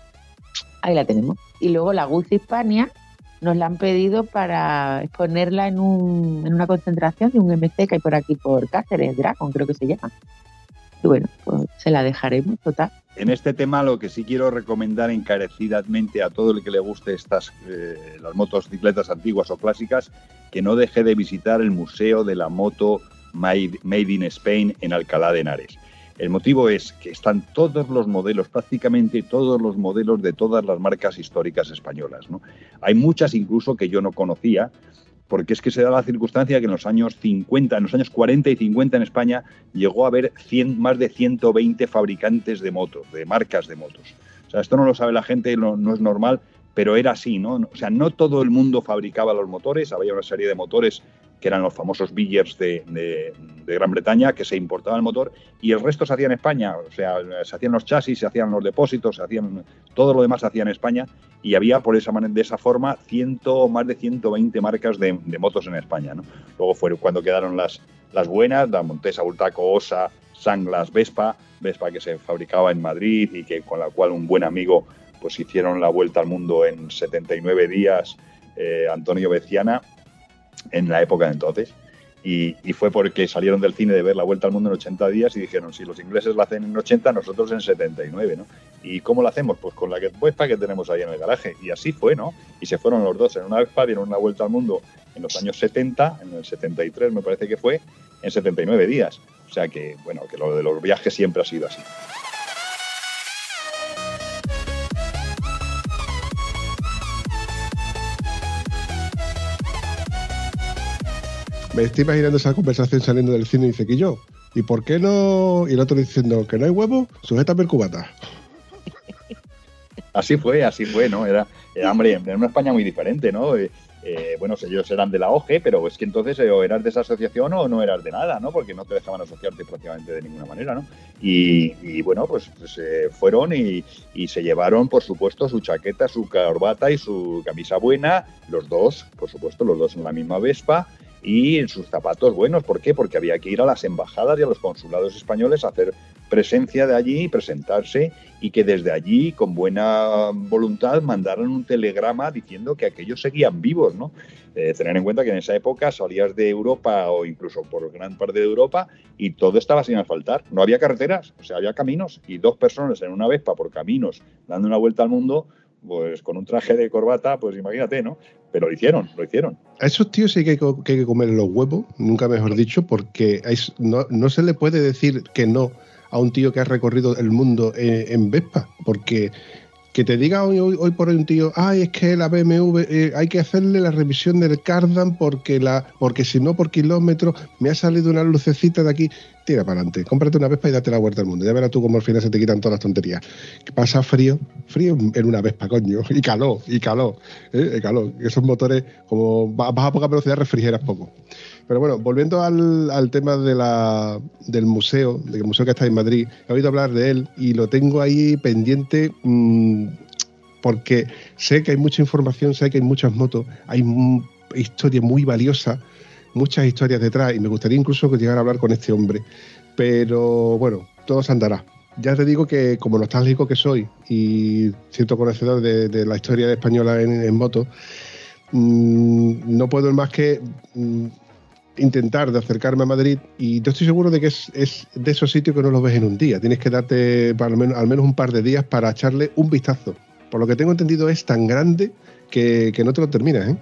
ahí la tenemos. Y luego la Guzzi Hispania nos la han pedido para exponerla en, un, en una concentración de un MC que hay por aquí por Cáceres, Dragon creo que se llama. Y bueno, pues se la dejaremos, total. En este tema lo que sí quiero recomendar encarecidamente a todo el que le guste estas eh, las motocicletas antiguas o clásicas que no deje de visitar el Museo de la Moto Made, in Spain en Alcalá de Henares. El motivo es que están todos los modelos, prácticamente todos los modelos de todas las marcas históricas españolas. ¿no? Hay muchas incluso que yo no conocía, porque es que se da la circunstancia que en los años 50, en los años 40 y 50 en España llegó a haber 100, más de 120 fabricantes de motos, de marcas de motos. O sea, esto no lo sabe la gente, no, no es normal, pero era así, ¿no? O sea, no todo el mundo fabricaba los motores, había una serie de motores que eran los famosos Billers de, de, Gran Bretaña, que se importaba el motor, y el resto se hacía en España, o sea, se hacían los chasis, se hacían los depósitos, se hacían todo lo demás se hacía en España, y había por esa manera, de esa forma ciento, más de 120 marcas de, de motos en España, ¿no? Luego fue cuando quedaron las, las buenas, la Montesa, Ultaco, Osa, Sanglas, Vespa, Vespa que se fabricaba en Madrid y que con la cual un buen amigo pues hicieron la vuelta al mundo en 79 días, eh, Antonio Beciana, en la época de entonces. Y, fue porque salieron del cine de ver la vuelta al mundo en 80 días y dijeron, si los ingleses la hacen en 80, nosotros en 79, ¿no? ¿Y cómo lo hacemos? Pues con la Vespa que tenemos ahí en el garaje. Y así fue, ¿no? Y se fueron los dos en una Vespa, dieron una vuelta al mundo en los años 70, en el 73 me parece que fue, en 79 días. O sea que, bueno, que lo de los viajes siempre ha sido así. Me estoy imaginando esa conversación saliendo del cine y dice que yo, ¿y por qué no? Y el otro diciendo que no hay huevo, sujétame el cubata. Así fue, así fue, ¿no? Era, era hombre, en una España muy diferente, ¿no? Eh, eh, bueno, ellos eran de la OGE, pero es que entonces eh, o eras de esa asociación o no eras de nada, ¿no? Porque no te dejaban asociarte prácticamente de ninguna manera, ¿no? Y, bueno, pues, pues eh, fueron y, se llevaron, por supuesto, su chaqueta, su corbata y su camisa buena, los dos, por supuesto, los dos en la misma Vespa y en sus zapatos buenos. ¿Por qué? Porque había que ir a las embajadas y a los consulados españoles a hacer presencia de allí, presentarse y que desde allí, con buena voluntad, mandaron un telegrama diciendo que aquellos seguían vivos, ¿no? Eh, tener en cuenta que en esa época salías de Europa o incluso por gran parte de Europa y todo estaba sin asfaltar. No había carreteras, o sea, había caminos y dos personas en una Vespa por caminos dando una vuelta al mundo, pues con un traje de corbata, pues imagínate, ¿no? Pero lo hicieron, lo hicieron. A esos tíos sí que hay que, comer los huevos, nunca mejor dicho, porque no, no se le puede decir que no a un tío que ha recorrido el mundo en, en Vespa, porque que te diga hoy, hoy, hoy, por hoy un tío, ay, es que la BMW eh, hay que hacerle la revisión del cardan porque la porque si no por kilómetros me ha salido una lucecita de aquí. tira para adelante. Cómprate una Vespa y date la vuelta al mundo. Ya verás tú cómo al final se te quitan todas las tonterías. ¿Qué pasa frío? Frío en una Vespa, coño. Y calor, y calor. ¿eh? Y calor. Esos motores, como va- vas a poca velocidad, refrigeras poco. Pero bueno, volviendo al, al tema de la, del museo, del museo que está en Madrid, he oído hablar de él y lo tengo ahí pendiente mm, porque sé que hay mucha información, sé que hay muchas motos, hay historia muy valiosa, muchas historias detrás y me gustaría incluso que llegara a hablar con este hombre. Pero bueno, todo se andará. Ya te digo que como nostálgico que soy y cierto conocedor de, de la historia española en, en moto, mm, no puedo más que mm, intentar de acercarme a Madrid y yo estoy seguro de que es, de esos sitios que no los ves en un día. Tienes que darte para al, menos, un par de días para echarle un vistazo. Por lo que tengo entendido es tan grande que, que no te lo terminas, ¿eh?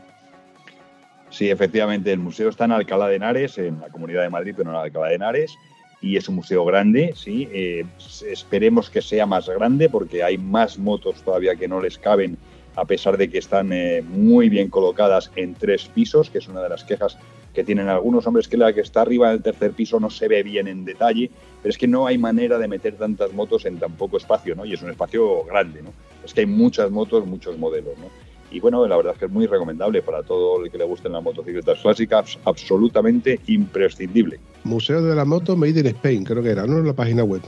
Sí, efectivamente, el museo está en Alcalá de Henares, en la Comunidad de Madrid, pero en Alcalá de Henares, y es un museo grande, sí. Eh, esperemos que sea más grande porque hay más motos todavía que no les caben, a pesar de que están eh, muy bien colocadas en tres pisos, que es una de las quejas que tienen algunos hombres, que la que está arriba en el tercer piso no se ve bien en detalle, pero es que no hay manera de meter tantas motos en tan poco espacio, ¿no? Y es un espacio grande, ¿no? Es que hay muchas motos, muchos modelos, ¿no? Y bueno, la verdad es que es muy recomendable para todo el que le gusten las motocicletas clásicas, absolutamente imprescindible. Museo de la Moto Made in Spain, creo que era, ¿no? En la página web.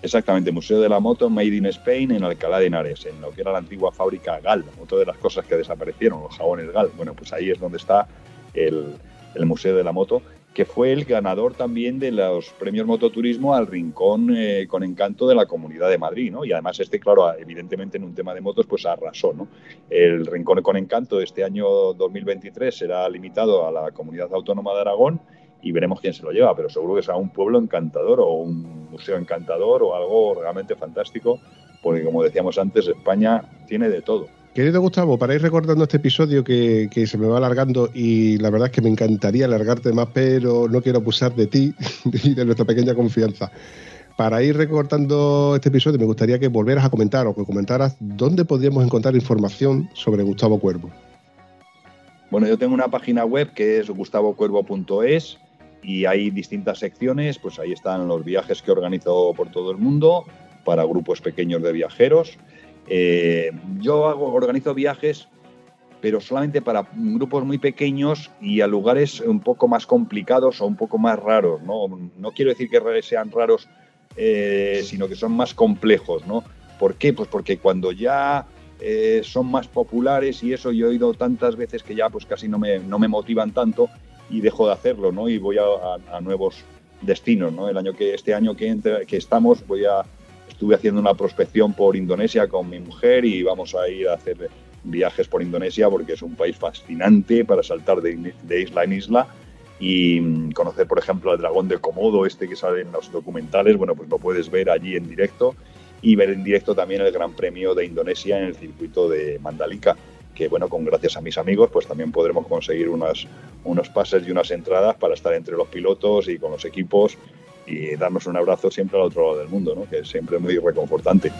Exactamente, Museo de la Moto Made in Spain en Alcalá de Henares, en lo que era la antigua fábrica Gal, otra de las cosas que desaparecieron, los jabones Gal. Bueno, pues ahí es donde está el, el Museo de la Moto, que fue el ganador también de los premios Mototurismo al Rincón eh, con Encanto de la Comunidad de Madrid, ¿no? Y además este, claro, evidentemente en un tema de motos, pues arrasó, ¿no? El Rincón con Encanto de este año 2023 será limitado a la Comunidad Autónoma de Aragón y veremos quién se lo lleva, pero seguro que será un pueblo encantador o un museo encantador o algo realmente fantástico, porque como decíamos antes, España tiene de todo. Querido Gustavo, para ir recordando este episodio que, se me va alargando y la verdad es que me encantaría alargarte más, pero no quiero abusar de ti y de nuestra pequeña confianza. Para ir recortando este episodio me gustaría que volvieras a comentar o que comentaras dónde podríamos encontrar información sobre Gustavo Cuervo. Bueno, yo tengo una página web que es gustavocuervo.es y hay distintas secciones, pues ahí están los viajes que organizo por todo el mundo para grupos pequeños de viajeros. Eh, yo hago, organizo viajes, pero solamente para grupos muy pequeños y a lugares un poco más complicados o un poco más raros. No, no quiero decir que sean raros, eh, sino que son más complejos. ¿no? ¿Por qué? Pues porque cuando ya eh, son más populares y eso yo he oído tantas veces que ya pues casi no me, no me motivan tanto y dejo de hacerlo, ¿no? Y voy a, a, a nuevos destinos, ¿no? El año que este año que, entre, que estamos voy a estuve haciendo una prospección por Indonesia con mi mujer y vamos a ir a hacer viajes por Indonesia porque es un país fascinante para saltar de, de isla en isla. Y conocer, por ejemplo, al dragón de Komodo, este que sale en los documentales, bueno, pues lo puedes ver allí en directo y ver en directo también el Gran Premio de Indonesia en el circuito de Mandalika que bueno, con gracias a mis amigos, pues también podremos conseguir unas, unos pases y unas entradas para estar entre los pilotos y con los equipos y darnos un abrazo siempre al otro lado del mundo, ¿no? que es siempre muy reconfortante.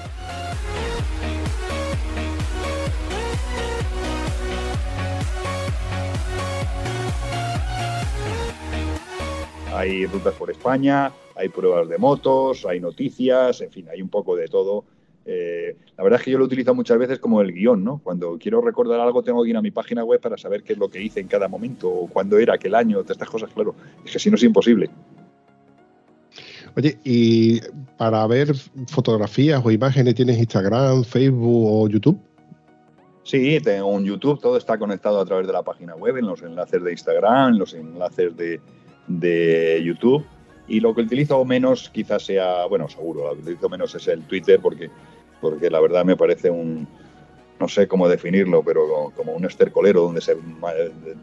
Hay rutas por España, hay pruebas de motos, hay noticias, en fin, hay un poco de todo. Eh, la verdad es que yo lo utilizo muchas veces como el guion, ¿no? Cuando quiero recordar algo tengo que ir a mi página web para saber qué es lo que hice en cada momento, o cuándo era, aquel año, todas estas cosas, claro. Es que si no es imposible. Oye, y para ver fotografías o imágenes, ¿tienes Instagram, Facebook o YouTube? Sí, tengo un YouTube, todo está conectado a través de la página web, en los enlaces de Instagram, en los enlaces de, de YouTube. Y lo que utilizo menos quizás sea, bueno, seguro, lo que utilizo menos es el Twitter porque, porque la verdad me parece un, no sé cómo definirlo, pero como un estercolero donde se,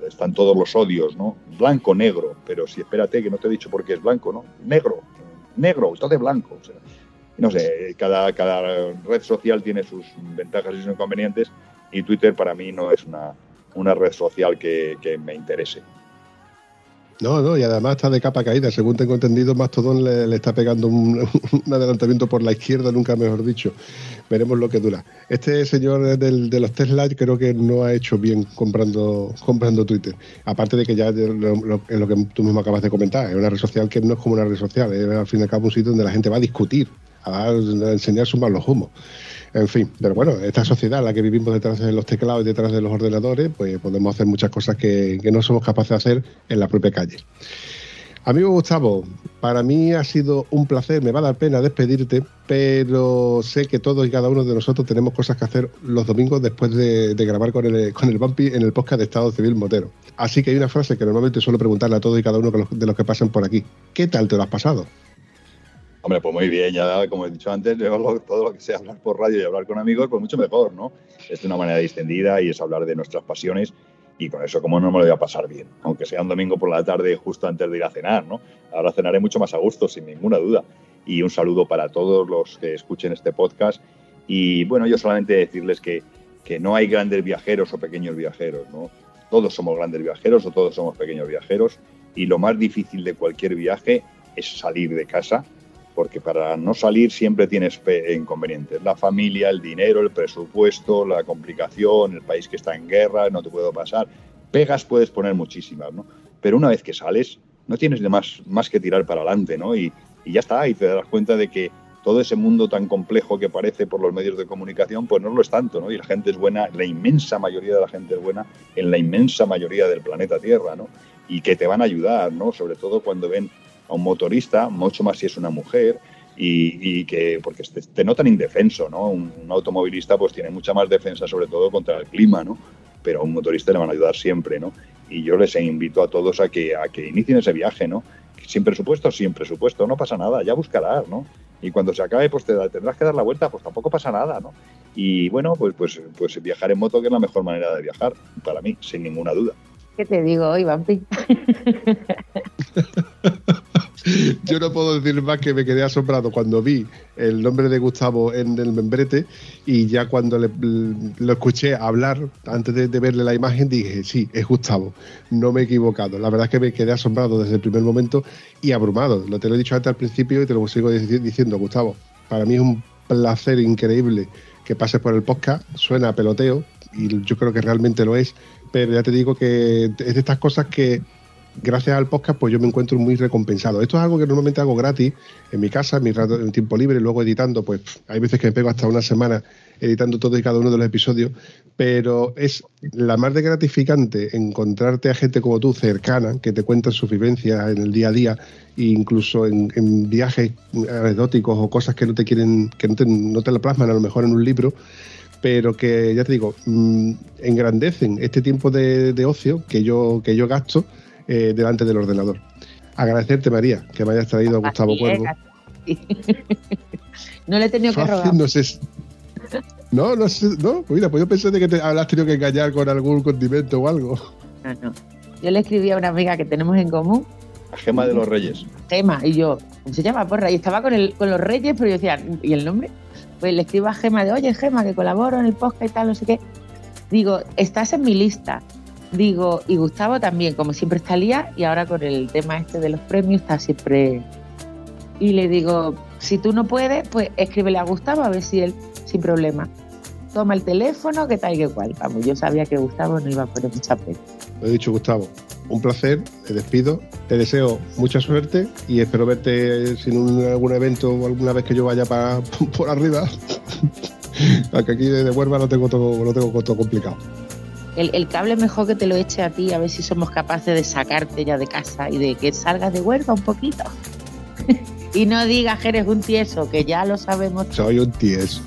están todos los odios, ¿no? Blanco, negro, pero si espérate que no te he dicho por qué es blanco, ¿no? Negro, negro, todo de blanco. O sea, no sé, cada, cada red social tiene sus ventajas y sus inconvenientes y Twitter para mí no es una, una red social que, que me interese. No, no, y además está de capa caída. Según tengo entendido, Mastodon le, le está pegando un, adelantamiento por la izquierda, nunca mejor dicho. Veremos lo que dura. Este señor del- de los Tesla creo que no ha hecho bien comprando, comprando Twitter. Aparte de que ya lo, lo- es lo que tú mismo acabas de comentar, es una red social que no es como una red social, es al fin y al cabo un sitio donde la gente va a discutir, a, a enseñar sus malos humos. En fin, pero bueno, esta sociedad en la que vivimos detrás de los teclados y detrás de los ordenadores, pues podemos hacer muchas cosas que, no somos capaces de hacer en la propia calle. Amigo Gustavo, para mí ha sido un placer, me va a dar pena despedirte, pero sé que todos y cada uno de nosotros tenemos cosas que hacer los domingos después de, grabar con el, con el Bumpy en el podcast de Estado Civil Motero. Así que hay una frase que normalmente suelo preguntarle a todos y cada uno de los, de los que pasan por aquí. ¿Qué tal te lo has pasado? Hombre, pues muy bien, ya como he dicho antes, todo lo que sea hablar por radio y hablar con amigos, pues mucho mejor, ¿no? Es de una manera distendida y es hablar de nuestras pasiones y con eso como no me lo voy a pasar bien, aunque sea un domingo por la tarde justo antes de ir a cenar, ¿no? Ahora cenaré mucho más a gusto, sin ninguna duda. Y un saludo para todos los que escuchen este podcast y bueno, yo solamente decirles que, que no hay grandes viajeros o pequeños viajeros, ¿no? Todos somos grandes viajeros o todos somos pequeños viajeros y lo más difícil de cualquier viaje es salir de casa porque para no salir siempre tienes inconvenientes. La familia, el dinero, el presupuesto, la complicación, el país que está en guerra, no te puedo pasar. Pegas puedes poner muchísimas, ¿no? Pero una vez que sales, no tienes de más, más que tirar para adelante, ¿no? Y, y ya está, y te das cuenta de que todo ese mundo tan complejo que parece por los medios de comunicación, pues no lo es tanto, ¿no? Y la gente es buena, la inmensa mayoría de la gente es buena en la inmensa mayoría del planeta Tierra, ¿no? Y que te van a ayudar, ¿no? Sobre todo cuando ven a un motorista, mucho más si es una mujer, y, que, porque te, te notan indefenso, ¿no? Un, automovilista pues tiene mucha más defensa, sobre todo contra el clima, ¿no? Pero a un motorista le van a ayudar siempre, ¿no? Y yo les invito a todos a que, a que inicien ese viaje, ¿no? Sin presupuesto, sin presupuesto, no pasa nada, ya buscarás, ¿no? Y cuando se acabe, pues tendrás que dar la vuelta, pues tampoco pasa nada, ¿no? Y bueno, pues, pues, pues viajar en moto, que es la mejor manera de viajar, para mí, sin ninguna duda. ¿Qué te digo hoy, Vampi? Yo no puedo decir más que me quedé asombrado cuando vi el nombre de Gustavo en el membrete y ya cuando le- lo escuché hablar, antes de, de verle la imagen, dije, sí, es Gustavo, no me he equivocado. La verdad es que me quedé asombrado desde el primer momento y abrumado. Lo te lo he dicho antes al principio y te lo sigo dici- diciendo, Gustavo. Para mí es un placer increíble que pases por el podcast. Suena a peloteo y yo creo que realmente lo es, pero ya te digo que es de estas cosas que gracias al podcast, pues yo me encuentro muy recompensado. Esto es algo que normalmente hago gratis en mi casa, en mi rato, en tiempo libre, luego editando, pues hay veces que me pego hasta una semana editando todo y cada uno de los episodios, pero es la más de gratificante encontrarte a gente como tú cercana, que te cuentan sus vivencias en el día a día, e incluso en, en viajes anecdóticos o cosas que no te quieren, que no te, no te la plasman a lo mejor en un libro, pero que ya te digo, mm, engrandecen este tiempo de, de ocio que yo, que yo gasto eh, delante del ordenador. Agradecerte, María, que me hayas traído a Gustavo Así Cuervo. es, no le he tenido que rogar. no sé. si- No, no sé, no, pues mira, pues yo pensé de que te habrás tenido que engañar con algún condimento o algo. No, no. Yo le escribí a una amiga que tenemos en común, La gema de los reyes. Gema, y yo, ¿cómo se llama? Porra, y estaba con, el, con los reyes, pero yo decía, ¿y el nombre? Pues le escribo a Gema de, oye, Gema, que colaboro en el podcast y tal, no sé qué. Digo, estás en mi lista. Digo, y Gustavo también, como siempre está lía, y ahora con el tema este de los premios está siempre... Y le digo, si tú no puedes, pues escríbele a Gustavo a ver si él, sin problema. Toma el teléfono, que tal que cual. Vamos, yo sabía que Gustavo no iba a poner mucha pena. Lo he dicho, Gustavo. Un placer, te despido, te deseo mucha suerte y espero verte sin un, algún evento o alguna vez que yo vaya para, por arriba. Aunque aquí de Huelva lo tengo todo, lo tengo todo complicado. El, el cable mejor que te lo eche a ti, a ver si somos capaces de sacarte ya de casa y de que salgas de huelga un poquito. y no digas que eres un tieso, que ya lo sabemos. Soy un tieso.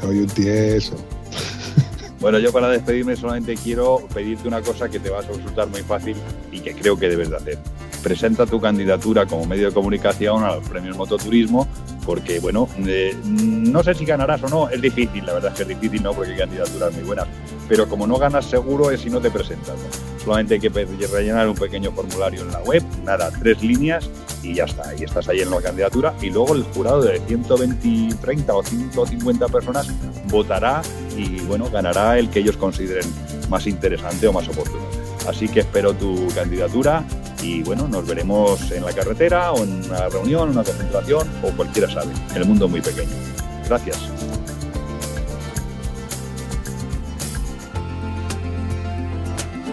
Soy un tieso. Bueno, yo para despedirme solamente quiero pedirte una cosa que te va a resultar muy fácil y que creo que debes de hacer. Presenta tu candidatura como medio de comunicación a los premios Mototurismo, porque, bueno, eh, no sé si ganarás o no, es difícil, la verdad es que es difícil, ¿no? Porque hay candidaturas muy buenas, pero como no ganas seguro es si no te presentas. Solamente hay que rellenar un pequeño formulario en la web, nada, tres líneas y ya está, y estás ahí en la candidatura y luego el jurado de 120, 30 o 150 personas votará y bueno, ganará el que ellos consideren más interesante o más oportuno. Así que espero tu candidatura Y bueno, nos veremos en la carretera o en una reunión, una concentración o cualquiera sabe. El mundo es muy pequeño. Gracias.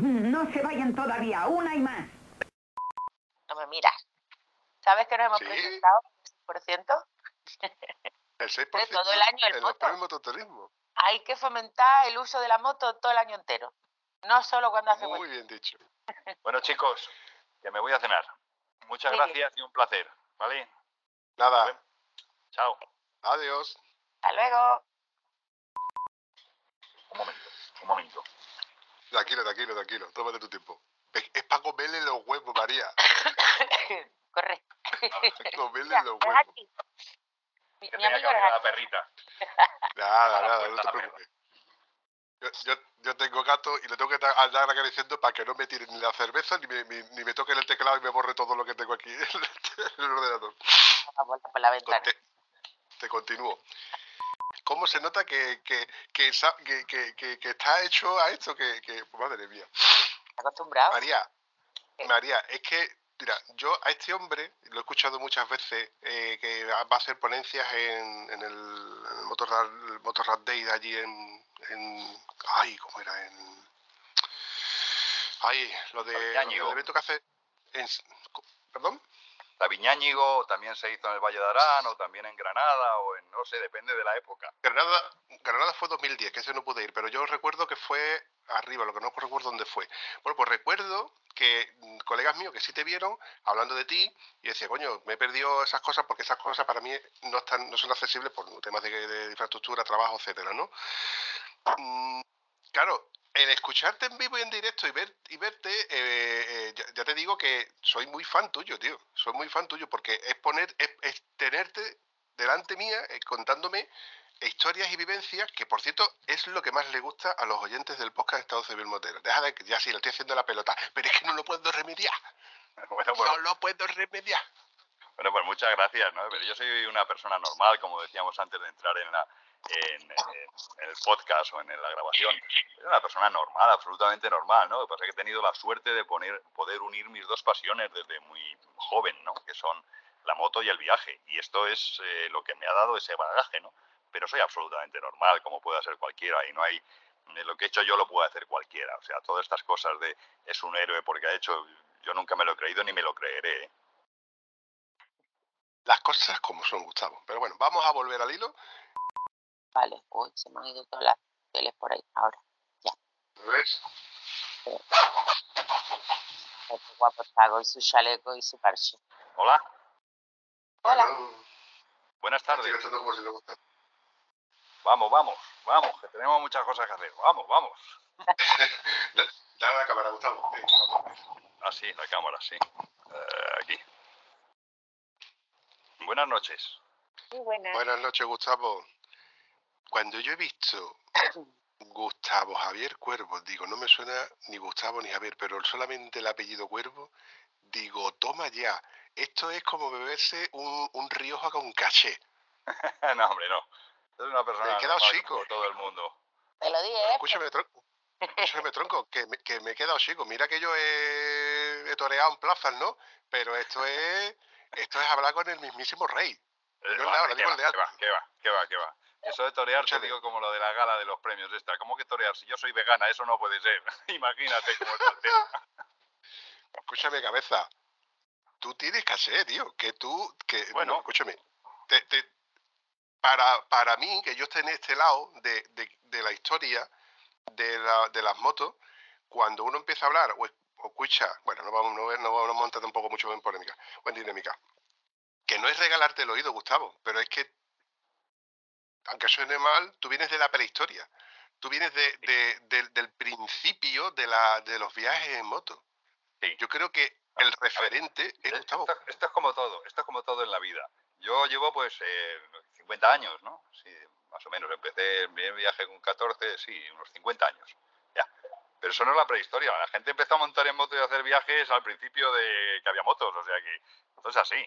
No se vayan todavía, una y más. No me miras. ¿Sabes que nos hemos Sí. presentado por ciento? El 6% De todo el año el moto. mototurismo. Hay que fomentar el uso de la moto todo el año entero. No solo cuando hace Muy buen bien dicho. Bueno, chicos, que me voy a cenar. Muchas gracias y un placer. ¿Vale? Nada, Chao. adiós. Hasta luego. Un momento, un momento. Tranquilo, tranquilo, tranquilo. Tómate tu tiempo. Es, es para comerle los huevos, María. Corre. comerle Mira, los huevos. aquí. Mi, Que mi que amigo la perrita. Nada, nada, no te preocupes. Yo, yo, yo tengo gato y le tengo que andar acariciando para que no me tire ni la cerveza ni me, ni, ni me toque el teclado y me borre todo lo que tengo aquí en el, en el ordenador. Vamos por la ventana. Te, te continúo. ¿Cómo se nota que, que, que, está hecho a esto? Que, pues madre mía. Acostumbrado. María, ¿Qué? María, es que, mira, yo a este hombre lo he escuchado muchas veces eh, que va a hacer ponencias en, en el, en el Motorrad, el Motorrad Day de allí en, en. Ay, ¿cómo era? En. Ay, lo de. El evento que hace. en- ¿Perdón? La Viñáñigo también se hizo en el Valle de Arán o también en Granada o en, no sé, depende de la época. Granada, Granada fue 2010, que ese no pude ir, pero yo recuerdo que fue arriba, lo que no recuerdo dónde fue. Bueno, pues recuerdo que mm, colegas míos que sí te vieron hablando de ti y decía, coño, me he perdido esas cosas porque esas cosas para mí no están, no son accesibles por temas de, de infraestructura, trabajo, etcétera, ¿no? Claro, el escucharte en vivo y en directo y ver y verte, eh, eh, ya, ya te digo que soy muy fan tuyo, tío. Soy muy fan tuyo porque es poner, es, es tenerte delante mía eh, contándome historias y vivencias que, por cierto, es lo que más le gusta a los oyentes del podcast Estado Civil Motero. Deja de que ya sí, le estoy haciendo la pelota, pero es que no lo puedo remediar. Bueno, No lo puedo remediar. bueno, pues muchas gracias, ¿no? Pero yo soy una persona normal, como decíamos antes de entrar en, la, en, el podcast o en la grabación. Soy una persona normal, absolutamente normal, ¿no? Lo que pasa es que he tenido la suerte de poner, poder unir mis dos pasiones desde muy joven, ¿no? Que son la moto y el viaje. Y esto es eh, lo que me ha dado ese bagaje, ¿no? Pero soy absolutamente normal, como puede ser cualquiera, y no hay eh, lo que he hecho yo lo puede hacer cualquiera. O sea, todas estas cosas de es un héroe porque ha hecho, yo nunca me lo he creído ni me lo creeré. ¿eh? Las cosas como son, Gustavo. Pero bueno, vamos a volver al hilo. Vale, uy, se me han ido todas las teles por ahí. Ahora, ¿Ves? qué guapo está con su chaleco y su parche. Hola, Hola. Buenas tardes. Vamos, vamos, vamos, que tenemos muchas cosas que hacer. Vamos, vamos. Dale la cámara, Gustavo. Ah, sí, la cámara, sí. Eh, aquí. Buenas noches. Muy buena. Buenas noches, Gustavo. Cuando yo he visto Gustavo Javier Cuervo, digo, no me suena ni Gustavo ni Javier, pero solamente el apellido Cuervo, digo, toma ya. Esto es como beberse un, un Rioja con caché. no, hombre, no. Es una persona Me he quedado chico. todo el mundo. Te lo dije, ¿eh? Escúchame, tronco. Escúchame, tronco, que me, que me he quedado chico. Mira que yo he, he toreado en plazas, ¿no? Pero esto es esto es hablar con el mismísimo rey. Eh, No, ¿qué digo va, el de ¿Qué va, qué va, qué va, qué va? Eso de torear, te digo como lo de la gala de los premios esta. ¿Cómo que torear? Si yo soy vegana, eso no puede ser. Imagínate cómo está el tema. Escúchame, cabeza. Tú tienes caché, tío. Que tú, que, Bueno. no, escúchame. Te- te- para, para mí, que yo esté en este lado de, de- de la historia de, la- de las motos, cuando uno empieza a hablar o, es- escucha, bueno, no vamos, no, no vamos a montar tampoco mucho en polémica, o en dinámica. Que no es regalarte el oído, Gustavo, pero es que, aunque suene mal, tú vienes de la prehistoria. Tú vienes de, de- del- del principio de, la, de los viajes en moto. Sí. Yo creo que el referente es Gustavo. Esto, esto es como todo, esto es como todo en la vida. Yo llevo pues eh, 50 años, ¿no? Sí, más o menos. Empecé el primer viaje con 14, sí, unos 50 años. Ya. Pero eso no es la prehistoria. La gente empezó a montar en moto y a hacer viajes al principio de que había motos. O sea que esto es así.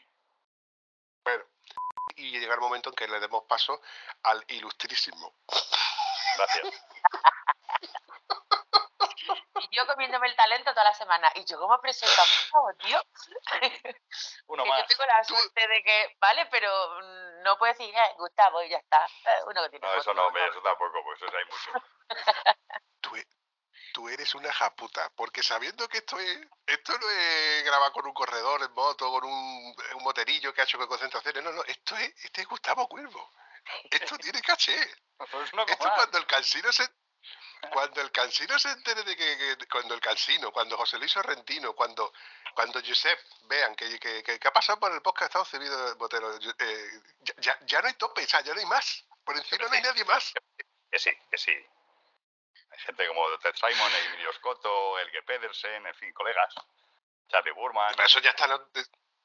Y llegar el momento en que le demos paso al ilustrísimo. Gracias. Y yo comiéndome el talento toda la semana. ¿Y yo cómo presento a Gustavo, tío? Uno que más. yo tengo la suerte de que, vale, pero mm, no puedo decir, eh, Gustavo, y ya está. Uno que tiene No, eso no, hombre, eso tampoco, pues eso hay mucho. Tú, eres una japuta, porque sabiendo que esto es, esto no es grabar con un corredor en moto, con un, un moterillo que ha hecho con concentraciones, no, no, esto es, este es Gustavo Cuervo. Esto tiene caché. Pues no Esto cuando el cansino se cuando el cansino se entere de que, que- cuando el cansino, cuando José Luis Sorrentino, cuando cuando Josep vean que, que, que- ha pasado por el podcast Estado Civil Botero, eh, ya, ya, ya no hay tope, o sea, ya no hay más. Por encima no hay nadie más. Que sí, que sí. Gente como Ted Simon, Emilio Scotto, Elge Pedersen, en fin, colegas. Charlie Burman. Pero eso ya está no-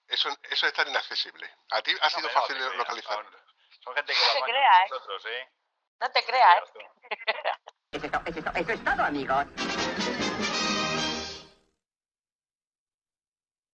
eso, eso es tan inaccesible. A ti ha No, sido no fácil creas, localizar. Son, son gente que No va te creas, con ¿eh? nosotros, ¿eh? No te creas, ¿eh? Es, eso es todo, amigos.